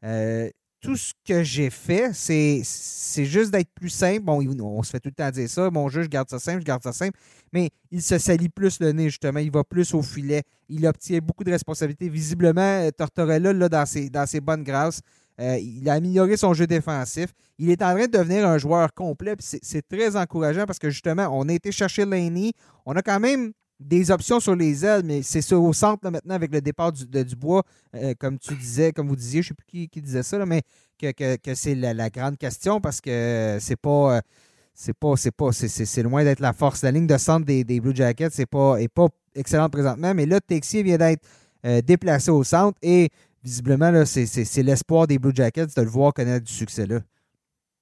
Euh, tout ce que j'ai fait, c'est juste d'être plus simple. Bon, on se fait tout le temps dire ça. Mon jeu, je garde ça simple, je garde ça simple. Mais il se salit plus le nez, justement. Il va plus au filet. Il obtient beaucoup de responsabilités. Visiblement, euh, Tortorella, là, dans, ses, dans ses bonnes grâces, euh, il a amélioré son jeu défensif. Il est en train de devenir un joueur complet. C'est très encourageant parce que, justement, on a été chercher Laney. On a quand même des options sur les ailes, mais c'est ça au centre maintenant avec le départ du, de Dubois, euh, comme tu disais, comme vous disiez, je ne sais plus qui, disait ça, mais que, c'est la, grande question parce que c'est pas. Euh, c'est pas, c'est pas, c'est loin d'être la force. La ligne de centre des, Blue Jackets n'est pas, pas excellente présentement, mais là, Texier vient d'être déplacé au centre et visiblement, c'est l'espoir des Blue Jackets de le voir connaître du succès là.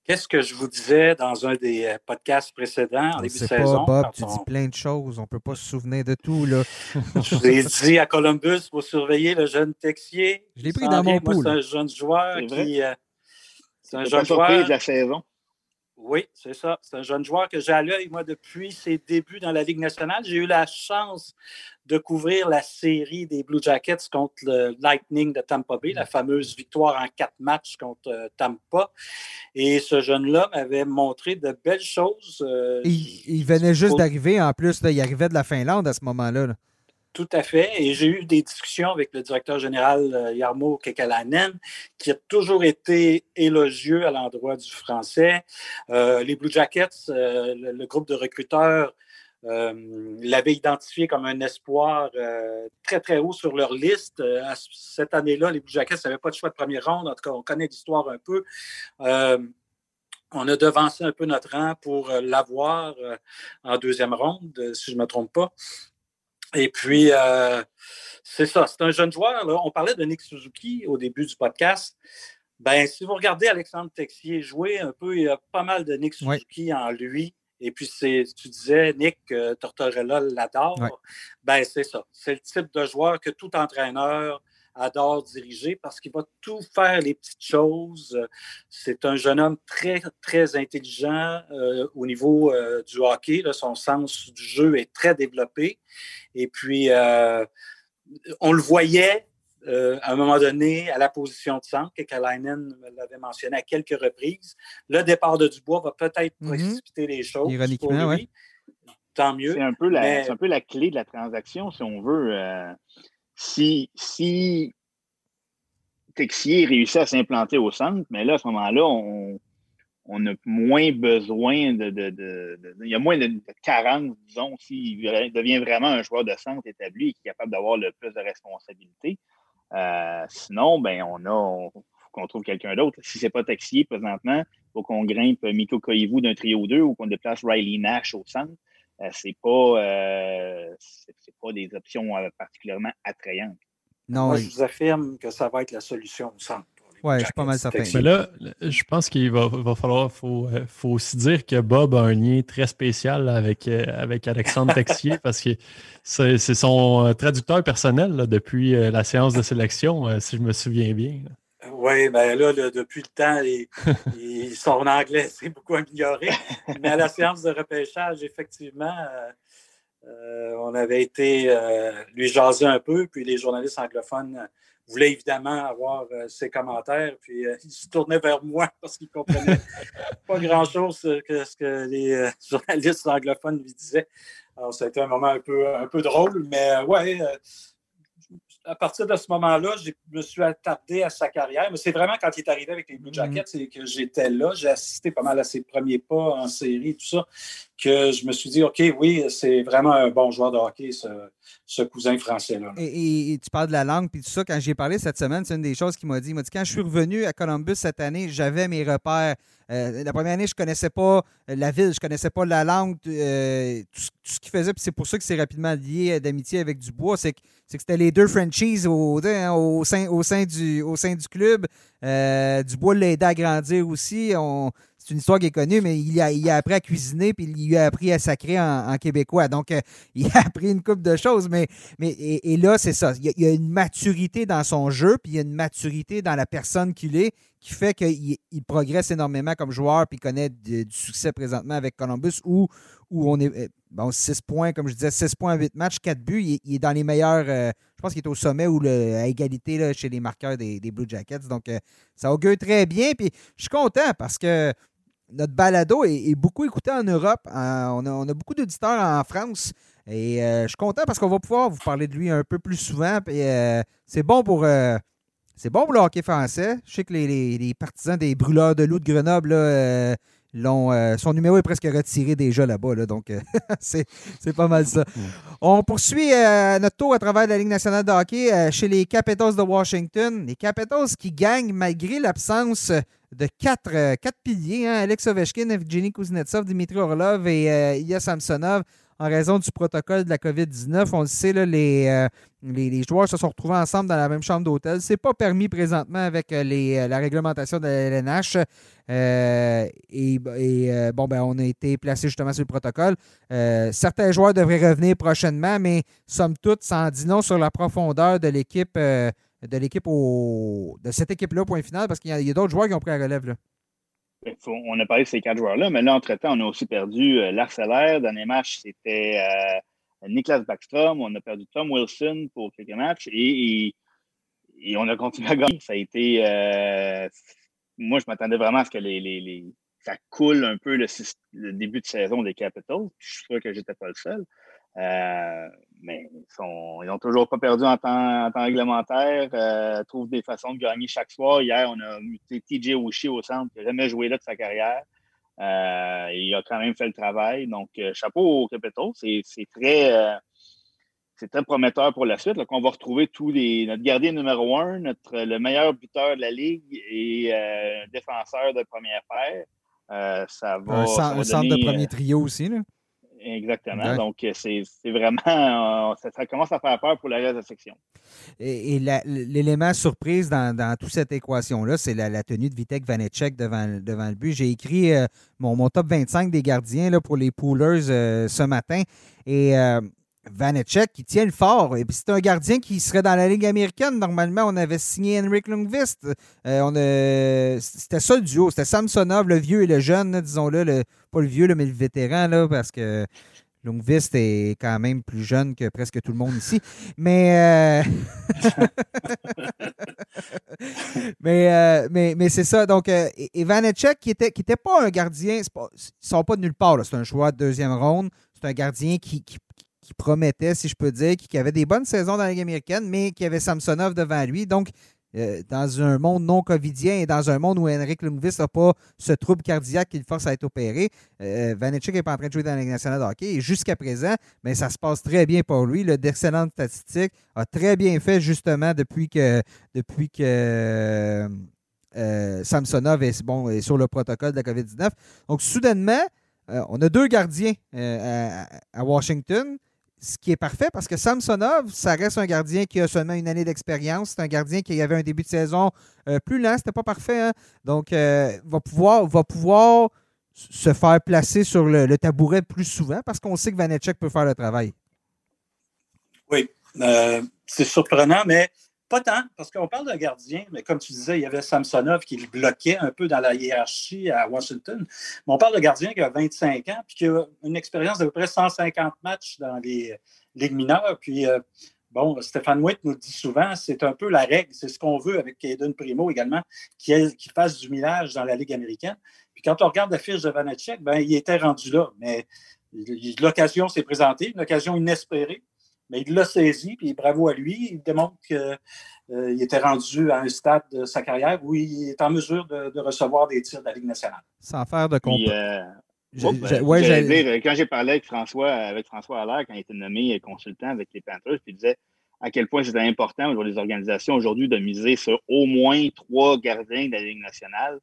Qu'est-ce que je vous disais dans un des euh, podcasts précédents en début de saison? Bob, tu dis plein de choses. On ne peut pas se souvenir de tout. Là. je vous ai dit à Columbus pour surveiller le jeune Texier. Je l'ai pris dans mon pool. C'est un jeune joueur qui. Euh, c'est un jeune joueur. de la saison. Oui, c'est ça. C'est un jeune joueur que j'ai à l'œil, moi, depuis ses débuts dans la Ligue nationale. J'ai eu la chance de couvrir la série des Blue Jackets contre le Lightning de Tampa Bay, la fameuse victoire en quatre matchs contre euh, Tampa. Et ce jeune-là m'avait montré de belles choses. Euh, il, venait juste d'arriver, en plus, il arrivait de la Finlande à ce moment-là. là tout à fait. Et j'ai eu des discussions avec le directeur général euh, Yarmo Kekalanen, qui a toujours été élogieux à l'endroit du français. Euh, les Blue Jackets, euh, le, groupe de recruteurs, l'avait identifié comme un espoir très, très haut sur leur liste. cette année-là, les Blue Jackets n'avaient pas de choix de première ronde. En tout cas, on connaît l'histoire un peu on a devancé un peu notre rang pour l'avoir en deuxième ronde, si je ne me trompe pas. Et puis, euh, c'est ça, c'est un jeune joueur. On parlait de Nick Suzuki au début du podcast. Ben, si vous regardez Alexandre Texier jouer un peu, il y a pas mal de Nick Suzuki en lui. Et puis, tu disais, Nick, euh, Tortorella l'adore. Ben, c'est ça. C'est le type de joueur que tout entraîneur adore diriger parce qu'il va tout faire les petites choses. C'est un jeune homme très, très intelligent euh, au niveau euh, du hockey. son sens du jeu est très développé. Et puis, euh, on le voyait à un moment donné à la position de centre, que Kalainen l'avait mentionné à quelques reprises. Le départ de Dubois va peut-être mm-hmm. précipiter les choses. Ironiquement, oui. Tant mieux. C'est un, peu la, un peu la clé de la transaction, si on veut si, Texier réussit à s'implanter au centre, mais là, à ce moment-là, on, a moins besoin de, Il y a moins de, carence, disons, s'il devient vraiment un joueur de centre établi et qui est capable d'avoir le plus de responsabilités. Euh, sinon, ben, on a. qu'on trouve quelqu'un d'autre. Si ce n'est pas Texier présentement, il faut qu'on grimpe Miko Koivu d'un trio 2 ou qu'on déplace Riley Nash au centre. Euh, c'est pas, euh, pas des options euh, particulièrement attrayantes. Non, Moi, je vous affirme que ça va être la solution au centre. Oui, je suis pas mal certain. Mais là, je pense qu'il va, falloir, faut, faut aussi dire que Bob a un lien très spécial avec, avec Alexandre Texier parce que c'est son traducteur personnel depuis la séance de sélection, si je me souviens bien. Oui, bien là, depuis le temps, son anglais s'est beaucoup amélioré. Mais à la séance de repêchage, effectivement, euh, euh, on avait été euh, lui jaser un peu, puis les journalistes anglophones voulaient évidemment avoir ses commentaires, puis ils se tournaient vers moi parce qu'ils ne comprenaient pas grand-chose que ce que les journalistes anglophones lui disaient. Alors, ça a été un moment un peu, un peu drôle, mais ouais à partir de ce moment-là, je me suis attardé à sa carrière. Mais c'est vraiment quand il est arrivé avec les Blue mhm. Jackets et que j'étais là, j'ai assisté pas mal à ses premiers pas en série, tout ça, que je me suis dit, OK, oui, c'est vraiment un bon joueur de hockey, ce, cousin français-là. Et, tu parles de la langue, puis tout ça, quand j'ai parlé cette semaine, c'est une des choses qu'il m'a dit. Il m'a dit, quand je suis revenu à Columbus cette année, j'avais mes repères. Euh, la première année, je ne connaissais pas la ville, je ne connaissais pas la langue, euh, tout, ce qu'il faisait, puis c'est pour ça que c'est rapidement lié d'amitié avec Dubois. C'est que c'était les deux franchises au, sein, du, club. Euh, Dubois l'a aidé à grandir aussi. C'est une histoire qui est connue, mais il a, il a appris à cuisiner puis il a appris à sacrer en, québécois. Donc, euh, il a appris une couple de choses. Mais, mais et, là, c'est ça. Il y, a, une maturité dans son jeu, puis il y a une maturité dans la personne qu'il est qui fait qu'il il progresse énormément comme joueur, puis connaît du succès présentement avec Columbus, où, où on est. Euh, bon, 6 points, comme je disais, 6 points, 8 matchs, 4 buts. Il, est dans les meilleurs. Euh, je pense qu'il est au sommet ou à égalité là, chez les marqueurs des, Blue Jackets. Donc, ça augure très bien. Puis, je suis content parce que notre balado est, beaucoup écouté en Europe. on, a, beaucoup d'auditeurs en France. Et je suis content parce qu'on va pouvoir vous parler de lui un peu plus souvent. Puis, c'est bon pour. c'est bon pour le hockey français. Je sais que les, partisans des brûleurs de loup de Grenoble là, euh, son numéro est presque retiré déjà là-bas, donc euh, c'est pas mal ça. On poursuit euh, notre tour à travers la Ligue nationale de hockey chez les Capitals de Washington. Les Capitals qui gagnent malgré l'absence de quatre, piliers hein, Alex Ovechkin, Evgeny Kuznetsov, Dimitri Orlov et Ilya Samsonov en raison du protocole de la COVID-19. On le sait, là, les, les, joueurs se sont retrouvés ensemble dans la même chambre d'hôtel. Ce n'est pas permis présentement avec les, la réglementation de la LNH. Euh, et, euh, bon, ben, on a été placé justement sur le protocole. Euh, certains joueurs devraient revenir prochainement, mais somme toute, en dit non sur la profondeur de l'équipe de l'équipe de cette équipe-là, point final, parce qu'il y a, d'autres joueurs qui ont pris la relève. Là. On a parlé de ces quatre joueurs-là, mais là, entre-temps, on a aussi perdu euh, Dans Dernier match, c'était Niklas Backstrom. On a perdu Tom Wilson pour quelques matchs et, on a continué à gagner. Ça a été moi, je m'attendais vraiment à ce que les, ça coule un peu le, début de saison des Capitals. Je suis sûr que je n'étais pas le seul. Euh, mais ils n'ont toujours pas perdu en temps, réglementaire, euh, trouvent des façons de gagner chaque soir. Hier, on a muté TJ Wushi au centre, qui n'a jamais joué là de sa carrière. Euh, il a quand même fait le travail. Donc, chapeau aux Capitals. C'est très prometteur pour la suite. Là, qu'on va retrouver tous les, notre gardien numéro un, notre, le meilleur buteur de la Ligue et défenseur de première paire. Ça va, un, centre de premier trio aussi. Là. Exactement. Donc, c'est vraiment. Ça, commence à faire peur pour la reste de la section. Et, l'élément surprise dans, toute cette équation-là, c'est la, tenue de Vitek Vanecek devant, devant le but. J'ai écrit mon, mon, top 25 des gardiens là, pour les poolers ce matin. Et Vanecek qui tient le fort. Et puis c'est un gardien qui serait dans la Ligue américaine. Normalement, on avait signé Henrik Lundqvist. Euh, c'était ça le duo. C'était Samsonov, le vieux et le jeune, disons-le. Le, pas le vieux, mais le vétéran, parce que Lundqvist est quand même plus jeune que presque tout le monde ici. Mais, euh, euh, mais, mais, c'est ça. Donc, et Vanecek, qui n'était qui était pas un gardien, pas, ils ne sont pas de nulle part. C'est un choix de deuxième ronde. C'est un gardien qui promettait, si je peux dire, qui avait des bonnes saisons dans la Ligue américaine, mais qui avait Samsonov devant lui. Donc, euh, dans un monde non covidien et dans un monde où Henrik Lundqvist n'a pas ce trouble cardiaque qui le force à être opéré, euh, Vanetchik n'est pas en train de jouer dans la Ligue nationale de hockey. Et jusqu'à présent, mais ça se passe très bien pour lui. D'excellentes statistiques. A très bien fait justement depuis que, depuis que euh, Samsonov est, bon, est sur le protocole de la COVID-19. Donc, soudainement, on a deux gardiens à Washington ce qui est parfait parce que Samsonov, ça reste un gardien qui a seulement une année d'expérience. C'est un gardien qui avait un début de saison euh, plus lent, c'était pas parfait. Hein. Donc, euh, va, pouvoir, se faire placer sur le, tabouret plus souvent parce qu'on sait que Vanetchek peut faire le travail. Oui, euh, c'est surprenant, mais pas tant, parce qu'on parle d'un gardien, mais comme tu disais, il y avait Samsonov qui le bloquait un peu dans la hiérarchie à Washington. Mais on parle de gardien qui a 25 ans, puis qui a une expérience d'à peu près 150 matchs dans les ligues mineures. Puis, euh, bon, Stéphane Witt nous dit souvent, c'est un peu la règle, c'est ce qu'on veut avec Caden Primo également, qui, fasse du millage dans la Ligue américaine. Puis quand on regarde la fiche de Vanetchek, ben, il était rendu là, mais l'occasion s'est présentée, une occasion inespérée. Mais il l'a saisi, puis bravo à lui. Il démontre qu'il était rendu à un stade de sa carrière où il est en mesure de, recevoir des tirs de la Ligue nationale. Sans faire de compétition. Ben, quand j'ai parlé avec François, avec François Allaire, quand il était nommé consultant avec les Panthers, puis il disait à quel point c'était important pour les organisations aujourd'hui de miser sur au moins trois gardiens de la Ligue nationale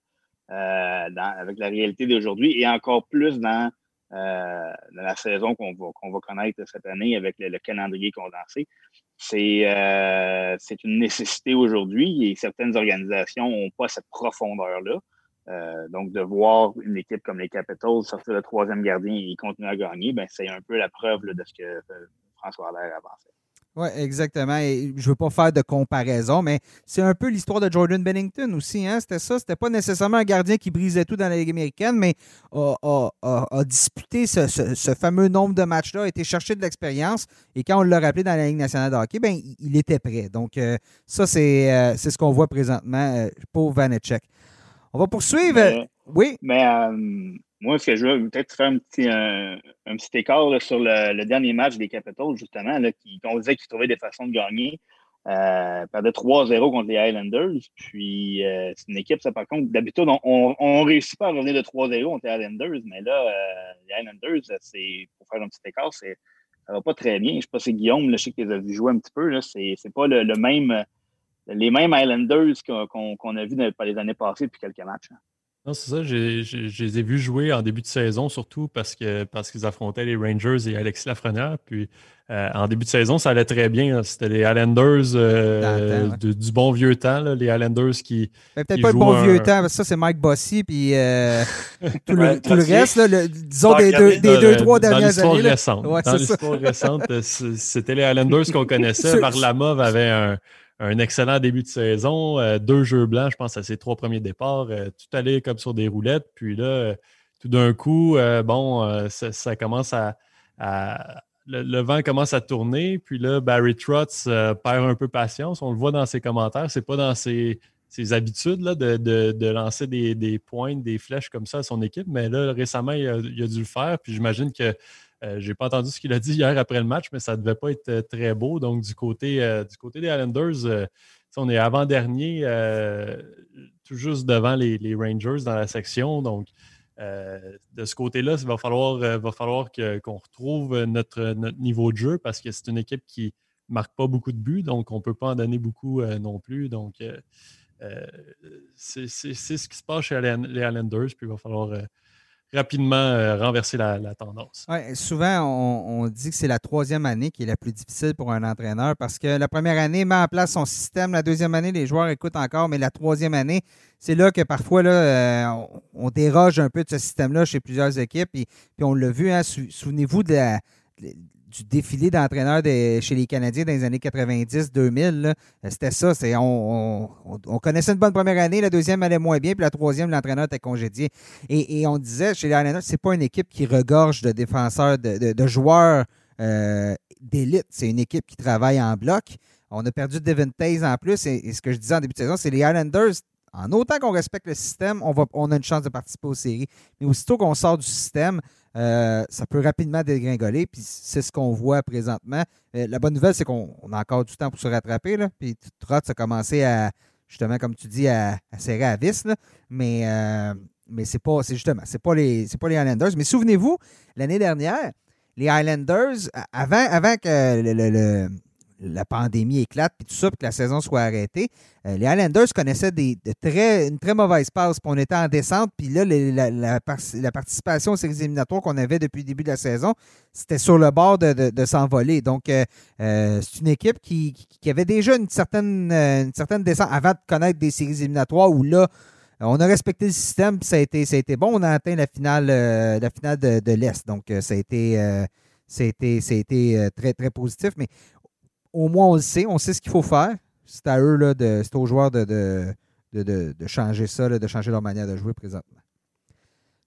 euh, avec la réalité d'aujourd'hui et encore plus dans, euh, la saison qu'on va, va, connaître cette année avec le, calendrier condensé. Euh, c'est une nécessité aujourd'hui et certaines organisations n'ont pas cette profondeur-là. Euh, donc, de voir une équipe comme les Capitals sortir le troisième gardien et continuer à gagner, ben, c'est un peu la preuve de ce que euh, François Allaire a pensé. Oui, exactement. Et je ne veux pas faire de comparaison, mais c'est un peu l'histoire de Jordan Bennington aussi. Hein? C'était ça. C'était pas nécessairement un gardien qui brisait tout dans la Ligue américaine, mais a, disputé ce, fameux nombre de matchs-là, a été chercher de l'expérience. Et quand on l'a rappelé dans la Ligue nationale de hockey, ben, il était prêt. Donc, euh, ça, c'est ce qu'on voit présentement pour Vanecek. On va poursuivre. oui. Mais euh, moi, ce que je veux peut-être faire un petit, un, petit écart sur le, dernier match des Capitals, justement, là, qui, on disait qu'ils trouvaient des façons de gagner. Euh, perdait 3-0 contre les Highlanders. Puis euh, c'est une équipe, ça par contre, d'habitude, on ne réussit pas à revenir de 3-0 contre les Highlanders, mais là, euh, les Highlanders, c'est pour faire un petit écart, c'est ça va pas très bien. Je sais pas si Guillaume, là, je sais tu as vu jouer un petit peu, c'est, c'est pas le même les mêmes Islanders qu'on a vus dans les années passées depuis quelques matchs. Hein. Non, c'est ça. Je les ai vus jouer en début de saison, surtout parce que parce qu'ils affrontaient les Rangers et Alexis Lafrenière. Puis euh, en début de saison, ça allait très bien. C'était les Islanders euh, du bon vieux temps, les Islanders qui. Peut-être pas le bon vieux temps, parce que ça, c'est Mike Bossy, puis euh, tout, le, reste, disons des, deux, des deux, trois dernières années. Récente, dans l'histoire récente, c'était les Islanders qu'on connaissait. Varlamov avait un un excellent début de saison, euh, deux jeux blancs, je pense, à ses trois premiers départs, euh, tout allait comme sur des roulettes. Puis là, euh, tout d'un coup, bon, ça, commence à, le, vent commence à tourner. Puis là, Barry Trotz perd un peu patience. On le voit dans ses commentaires. C'est pas dans ses, habitudes de, lancer des, des, pointes, des flèches comme ça à son équipe. Mais là, récemment, il a dû le faire. Puis j'imagine que euh, Je n'ai pas entendu ce qu'il a dit hier après le match, mais ça devait pas être euh, très beau. Donc, du côté, euh, du côté des Islanders, on est avant-dernier, tout juste devant les, Rangers dans la section. Donc, de ce côté-là, il va falloir, va falloir qu'on retrouve notre, niveau de jeu parce que c'est une équipe qui ne marque pas beaucoup de buts, donc on ne peut pas en donner beaucoup non plus. Donc, c'est ce qui se passe chez les Islanders, puis il va falloir rapidement euh, renverser la, tendance. Ouais, souvent, on, dit que c'est la troisième année qui est la plus difficile pour un entraîneur parce que la première année met en place son système, la deuxième année, les joueurs écoutent encore, mais la troisième année, c'est là que parfois là, euh, on, déroge un peu de ce système-là chez plusieurs équipes. Puis, puis on l'a vu, hein, souvenez-vous de la du défilé d'entraîneurs chez les Canadiens dans les années 90-2000. C'était ça. C'est, on, connaissait une bonne première année, la deuxième allait moins bien, puis la troisième, l'entraîneur était congédié. Et, on disait chez les Islanders, c'est pas une équipe qui regorge de défenseurs, de, joueurs euh, d'élite. C'est une équipe qui travaille en bloc. On a perdu Devin Taze en plus. Et, ce que je disais en début de saison, c'est les Islanders en autant qu'on respecte le système, on, va, on a une chance de participer aux séries. Mais aussitôt qu'on sort du système, euh, ça peut rapidement dégringoler, puis c'est ce qu'on voit présentement. Euh, la bonne nouvelle, c'est qu'on a encore du temps pour se rattraper, là, puis Trotz a commencé à, justement, comme tu dis, à, serrer à vis, mais, euh, mais c'est pas, c'est justement, c'est pas les, c'est pas les Highlanders. Mais souvenez-vous, l'année dernière, les Highlanders, avant, avant que le la pandémie éclate, puis tout ça, puis que la saison soit arrêtée. Euh, les Highlanders connaissaient des, très, une très mauvaise passe, puis on était en descente, puis là, la, participation aux séries éliminatoires qu'on avait depuis le début de la saison, c'était sur le bord de, s'envoler. Donc, euh, euh, c'est une équipe qui, avait déjà une certaine, une certaine descente avant de connaître des séries éliminatoires où là, on a respecté le système, puis ça a été, ça a été bon. On a atteint la finale, la finale de, l'Est. Donc, ça a été, ça a été très, très positif. Mais au moins on le sait, on sait ce qu'il faut faire. C'est à eux, là, de, c'est aux joueurs de, de, de, changer ça, de changer leur manière de jouer présentement.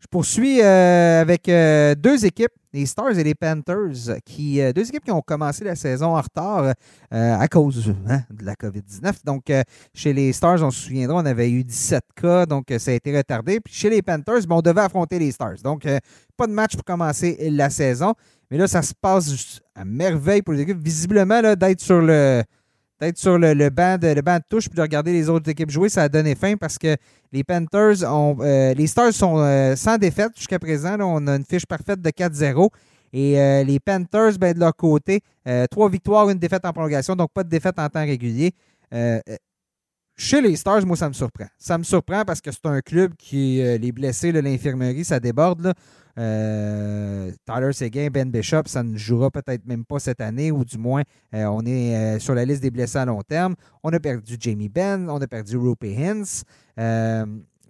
Je poursuis euh, avec euh, deux équipes, les Stars et les Panthers, qui, euh, deux équipes qui ont commencé la saison en retard à cause hein, de la COVID-19. Donc, chez les Stars, on se souviendra, on avait eu 17 cas, donc ça a été retardé. Puis chez les Panthers, on devait affronter les Stars. Donc, pas de match pour commencer la saison. Mais là, ça se passe à merveille pour les équipes. Visiblement, d'être sur le d'être sur le, banc de, le banc de touche puis de regarder les autres équipes jouer, ça a donné fin parce que les Panthers ont. Euh, les Stars sont euh, sans défaite jusqu'à présent. on a une fiche parfaite de 4-0. Et euh, les Panthers, ben, de leur côté, trois victoires, une défaite en prolongation, donc pas de défaite en temps régulier. Chez les Stars, moi, ça me surprend. Ça me surprend parce que c'est un club qui, les blessés, l'infirmerie, ça déborde. Là. Euh, Tyler Seguin, Ben Bishop, ça ne jouera peut-être même pas cette année, ou du moins, euh, on est euh, sur la liste des blessés à long terme. On a perdu Jamie Benn, on a perdu Rupe Hintz,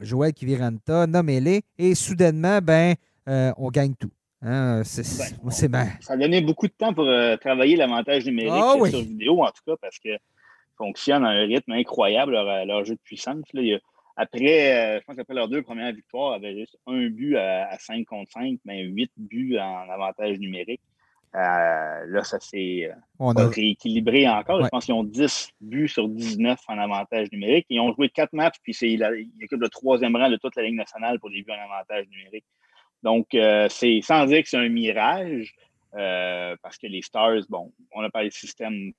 Joël Kiviranta, nommez-les, et soudainement, ben, on gagne tout. Hein, ben, ça a donné beaucoup de temps pour travailler l'avantage numérique ah sur vidéo, en tout cas, parce que fonctionne à un rythme incroyable, leur, jeu de puissance. Là. Il après, euh, je pense qu'après leurs deux premières victoires, avait juste un but à, 5 contre 5, mais huit buts en avantage numérique. Euh, là, ça s'est euh, rééquilibré encore. Je pense qu'ils ont 10 buts sur 19 en avantage numérique. Ils ont joué quatre matchs, puis ils occupent le troisième rang de toute la Ligue nationale pour les buts en avantage numérique. Donc, c'est sans dire que c'est un mirage, parce que les Stars, bon, on a parlé de système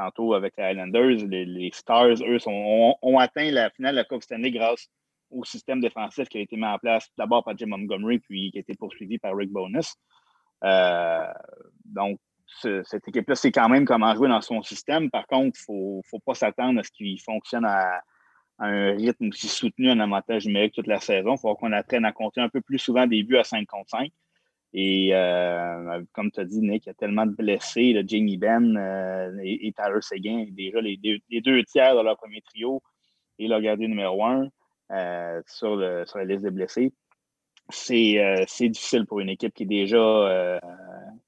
tantôt avec les Highlanders, les, Stars, eux, ont, atteint la finale de la Coupe Stanley grâce au système défensif qui a été mis en place d'abord par Jim Montgomery, puis qui a été poursuivi par Rick Bonus. Euh, donc, cette équipe-là sait quand même comment jouer dans son système. Par contre, il ne faut, pas s'attendre à ce qu'il fonctionne à, un rythme aussi soutenu en avantage numérique toute la saison. Il faut qu'on apprenne à compter un peu plus souvent des buts à 5 contre 5. Et euh, comme tu as dit, Nick, il y a tellement de blessés, le Jamie euh, et, Tyler Seguin, déjà les deux, tiers de leur premier trio et leur gardien numéro un euh, sur, la liste des blessés. C'est difficile pour une équipe qui est déjà,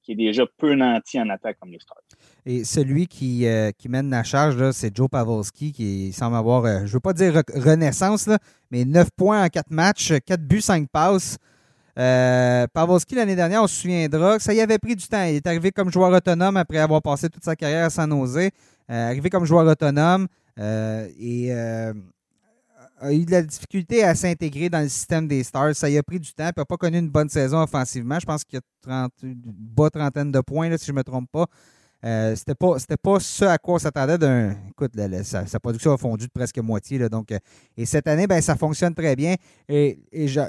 qui est déjà peu nantie en attaque comme les Stars. Et celui qui, qui mène la charge, c'est Joe Pavelski, qui semble avoir, je ne veux pas dire renaissance, mais 9 points en 4 matchs, 4 buts, 5 passes. Euh, Pavelski, l'année dernière, on se souviendra que ça y avait pris du temps. Il est arrivé comme joueur autonome après avoir passé toute sa carrière à San Jose. Euh, arrivé comme joueur autonome euh, et euh, a eu de la difficulté à s'intégrer dans le système des Stars. Ça y a pris du temps. Il n'a pas connu une bonne saison offensivement. Je pense qu'il y a 30, une bas trentaine de points, là, si je ne me trompe pas. Euh, c'était pas pas ce à quoi on s'attendait d'un. Écoute, sa, production a fondu de presque moitié. Donc, euh, et cette année, ben, ça fonctionne très bien. Et,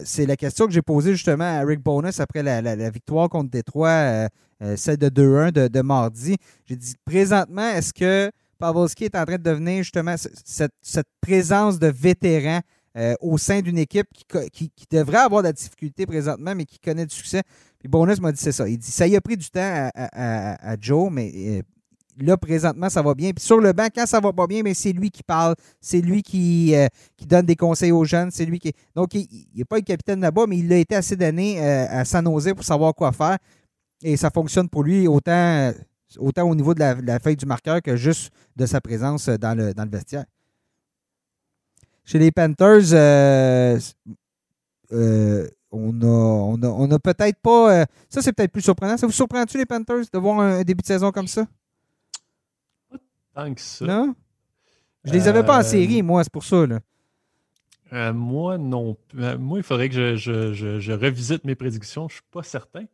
c'est la question que j'ai posée justement à Rick Bonus après la, victoire contre Détroit, euh, celle de 2-1 de, mardi. J'ai dit présentement, est-ce que Pavelski est en train de devenir justement cette, présence de vétéran au sein d'une équipe qui, qui, devrait avoir de la difficulté présentement, mais qui connaît du succès? Puis Bonus m'a dit c'est ça. Il dit ça y a pris du temps à, Joe, mais euh, là, présentement, ça va bien. Puis sur le banc, quand ça va pas bien, mais c'est lui qui parle, c'est lui qui, euh, qui donne des conseils aux jeunes, c'est lui qui. Donc, il n'est pas le capitaine là-bas, mais il a été assez d'années euh, à San Jose pour savoir quoi faire. Et ça fonctionne pour lui autant, autant au niveau de la, feuille du marqueur que juste de sa présence dans le, dans le vestiaire. Chez les Panthers, on a, on a, peut-être pas. Euh, ça, c'est peut-être plus surprenant. Ça vous surprend-tu, les Panthers, de voir un début de saison comme ça? Pas tant que ça. Non? Je les avais pas en euh, série, moi, c'est pour ça. Là. Euh, moi, non. moi, il faudrait que je, revisite mes prédictions. Je ne suis pas certain.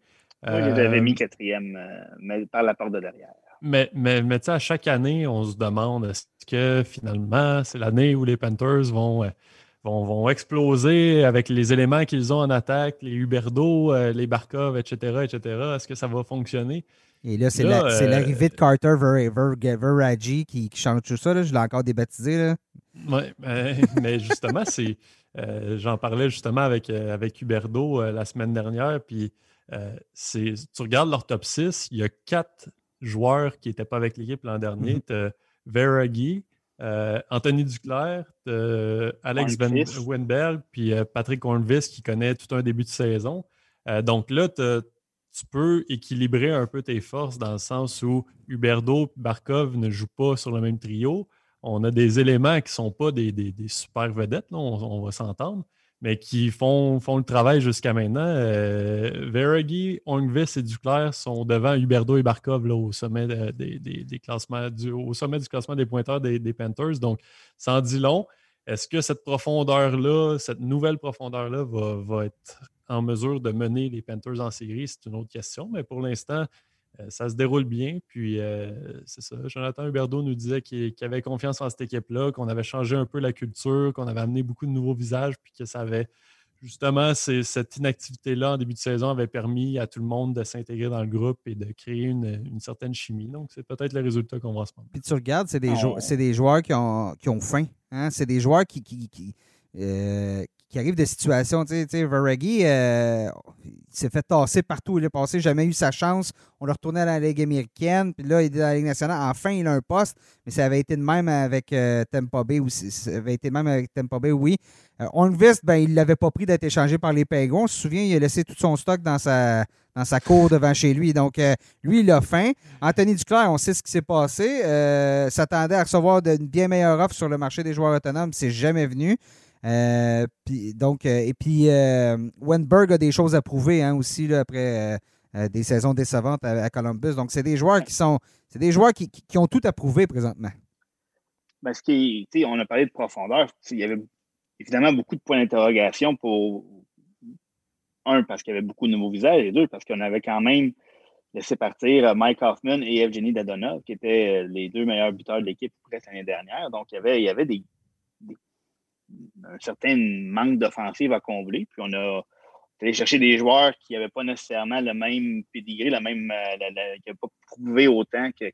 Moi, je les avais mis quatrième, mais par la porte de derrière. Mais, mais, mais à chaque année, on se demande est-ce que finalement, c'est l'année où les Panthers vont vont, exploser avec les éléments qu'ils ont en attaque, les Huberdo, euh, les Barkov, etc., etc. Est-ce que ça va fonctionner? Et là, c'est euh, l'arrivée de Carter Veragi qui, change tout ça. Je l'ai encore débaptisé. Oui, mais, justement, c'est euh, j'en parlais justement avec, avec Huberdo la semaine dernière. Puis tu regardes leur top 6, il y a quatre joueurs qui n'étaient pas avec l'équipe l'an dernier. Mm-hmm. Tu as Veragi, euh, Anthony Duclair, Alex Wenberg, puis euh, Patrick Hornvis qui connaît tout un début de saison. Euh, donc là, tu peux équilibrer un peu tes forces dans le sens où Huberdo et Barkov ne jouent pas sur le même trio. On a des éléments qui ne sont pas des, super vedettes, on, va s'entendre mais qui font, font le travail jusqu'à maintenant. Euh, Ongvis et Duclair sont devant Huberdo et Barkov au, sommet des, classements, du, au sommet du classement des pointeurs des, Panthers. Donc, sans dit long. Est-ce que cette profondeur-là, cette nouvelle profondeur-là va, être en mesure de mener les Panthers en série, c'est une autre question. Mais pour l'instant, euh, ça se déroule bien. Puis, euh, c'est ça. Jonathan Huberdeau nous disait qu'il avait confiance en cette équipe-là, qu'on avait changé un peu la culture, qu'on avait amené beaucoup de nouveaux visages, puis que ça avait justement, cette inactivité-là en début de saison avait permis à tout le monde de s'intégrer dans le groupe et de créer une, certaine chimie. Donc, c'est peut-être le résultat qu'on va se moment. Puis tu regardes, c'est des, des, joueurs qui ont, qui ont faim. Hein? C'est des joueurs qui, qui, euh, qui arrive de situations. Tu sais, Veregi, euh, il s'est fait tasser partout. Il a passé, jamais eu sa chance. On l'a retourné à la Ligue américaine. Puis là, il est dans la Ligue nationale. Enfin, il a un poste. Mais ça avait été de même avec euh, Bay. Aussi. Ça avait été de même avec Tampa Bay, oui. Euh, ben, il ne l'avait pas pris d'être échangé par les Penguins. On se souvient, il a laissé tout son stock dans sa, dans sa cour devant chez lui. Donc, euh, lui, il a faim. Anthony Duclair, on sait ce qui s'est passé. s'attendait à recevoir une bien meilleure offre sur le marché des joueurs autonomes. C'est jamais venu. Euh, puis, donc, euh, et puis, euh, Wenberg a des choses à prouver hein, aussi après des saisons décevantes à, Columbus. Donc, c'est des joueurs qui sont. C'est des joueurs qui, ont tout à prouver présentement. Parce qu'on a parlé de profondeur. Il y avait évidemment beaucoup de points d'interrogation pour. Un, parce qu'il y avait beaucoup de nouveaux visages, et deux, parce qu'on avait quand même laissé partir Mike Hoffman et Evgeny Dadona, qui étaient les deux meilleurs buteurs de l'équipe presque l'année dernière. Donc, il y avait, il y avait des un certain manque d'offensive à combler. Puis on a allé chercher des joueurs qui n'avaient pas nécessairement le même pédigré, la même, euh, qui n'avaient pas prouvé autant que,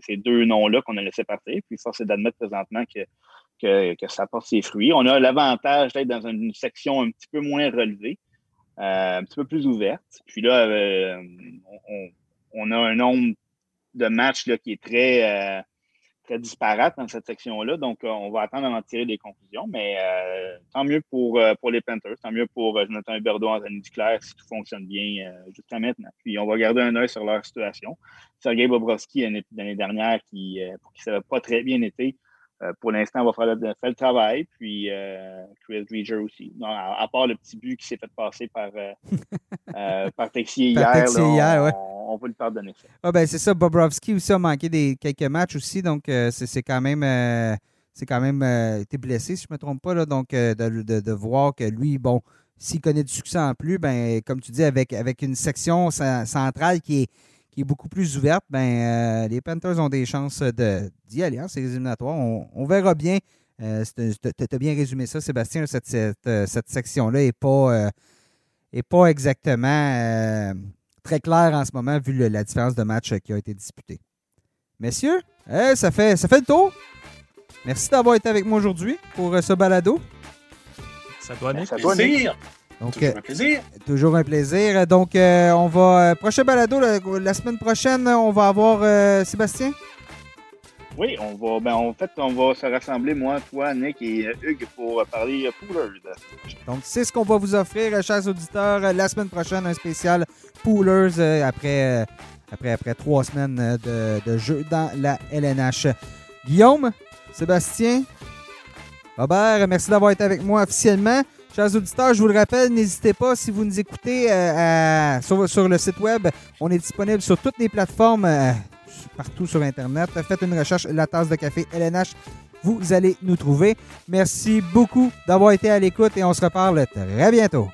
ces deux noms-là qu'on a laissé partir. Puis force est d'admettre présentement que, que, ça porte ses fruits. On a l'avantage d'être dans une section un petit peu moins relevée, euh, un petit peu plus ouverte. Puis là, euh, on, a un nombre de matchs là, qui est très très disparate dans cette section-là. Donc, euh, on va attendre à en tirer des conclusions. Mais euh, tant mieux pour, euh, pour les Panthers, tant mieux pour Jonathan Huberdeau, Anthony Duclair, si tout fonctionne bien jusqu'à maintenant. Puis, on va garder un œil sur leur situation. Sergei Bobrovski, l'année dernière, qui, pour qui ça n'a pas très bien été, pour l'instant, on va faire le, faire le travail. Puis Chris Dreger aussi. à, part le petit but qui s'est fait passer par, par Texier hier, on, va lui pardonner ça. Ah, ben, c'est ça. Bobrovski aussi a manqué des, quelques matchs aussi. Donc, c'est quand même. c'est quand même été blessé, si je ne me trompe pas. Là, donc, de, de, voir que lui, bon, s'il connaît du succès en plus, ben, comme tu dis, avec, avec une section centrale qui est, qui est beaucoup plus ouverte, ben, euh, les Panthers ont des chances d'y aller. Hein, c'est éliminatoire. On, on, verra bien. Euh, tu as bien résumé ça, Sébastien. Cette, cette, cette section-là n'est pas, euh, est pas exactement très claire en ce moment, vu la différence de match qui a été disputée. Messieurs, ça, fait, ça fait le tour. Merci d'avoir été avec moi aujourd'hui pour ce balado. Ça doit être un plaisir. Donc, toujours un plaisir. Toujours un plaisir. Donc, euh, on va. Euh, prochain balado, la, semaine prochaine, on va avoir euh, Sébastien? Oui, on va. Ben, en fait, on va se rassembler, moi, toi, Nick et Hugues, pour parler Poolers. Donc, c'est ce qu'on va vous offrir, chers auditeurs, la semaine prochaine, un spécial Poolers après, après, après trois semaines de, de jeu dans la LNH. Guillaume, Sébastien, Robert, merci d'avoir été avec moi officiellement. Chers auditeurs, je vous le rappelle, n'hésitez pas, si vous nous écoutez euh, sur, le site web, on est disponible sur toutes les plateformes, euh, partout sur Internet. Faites une recherche, la tasse de café LNH, vous allez nous trouver. Merci beaucoup d'avoir été à l'écoute et on se reparle très bientôt.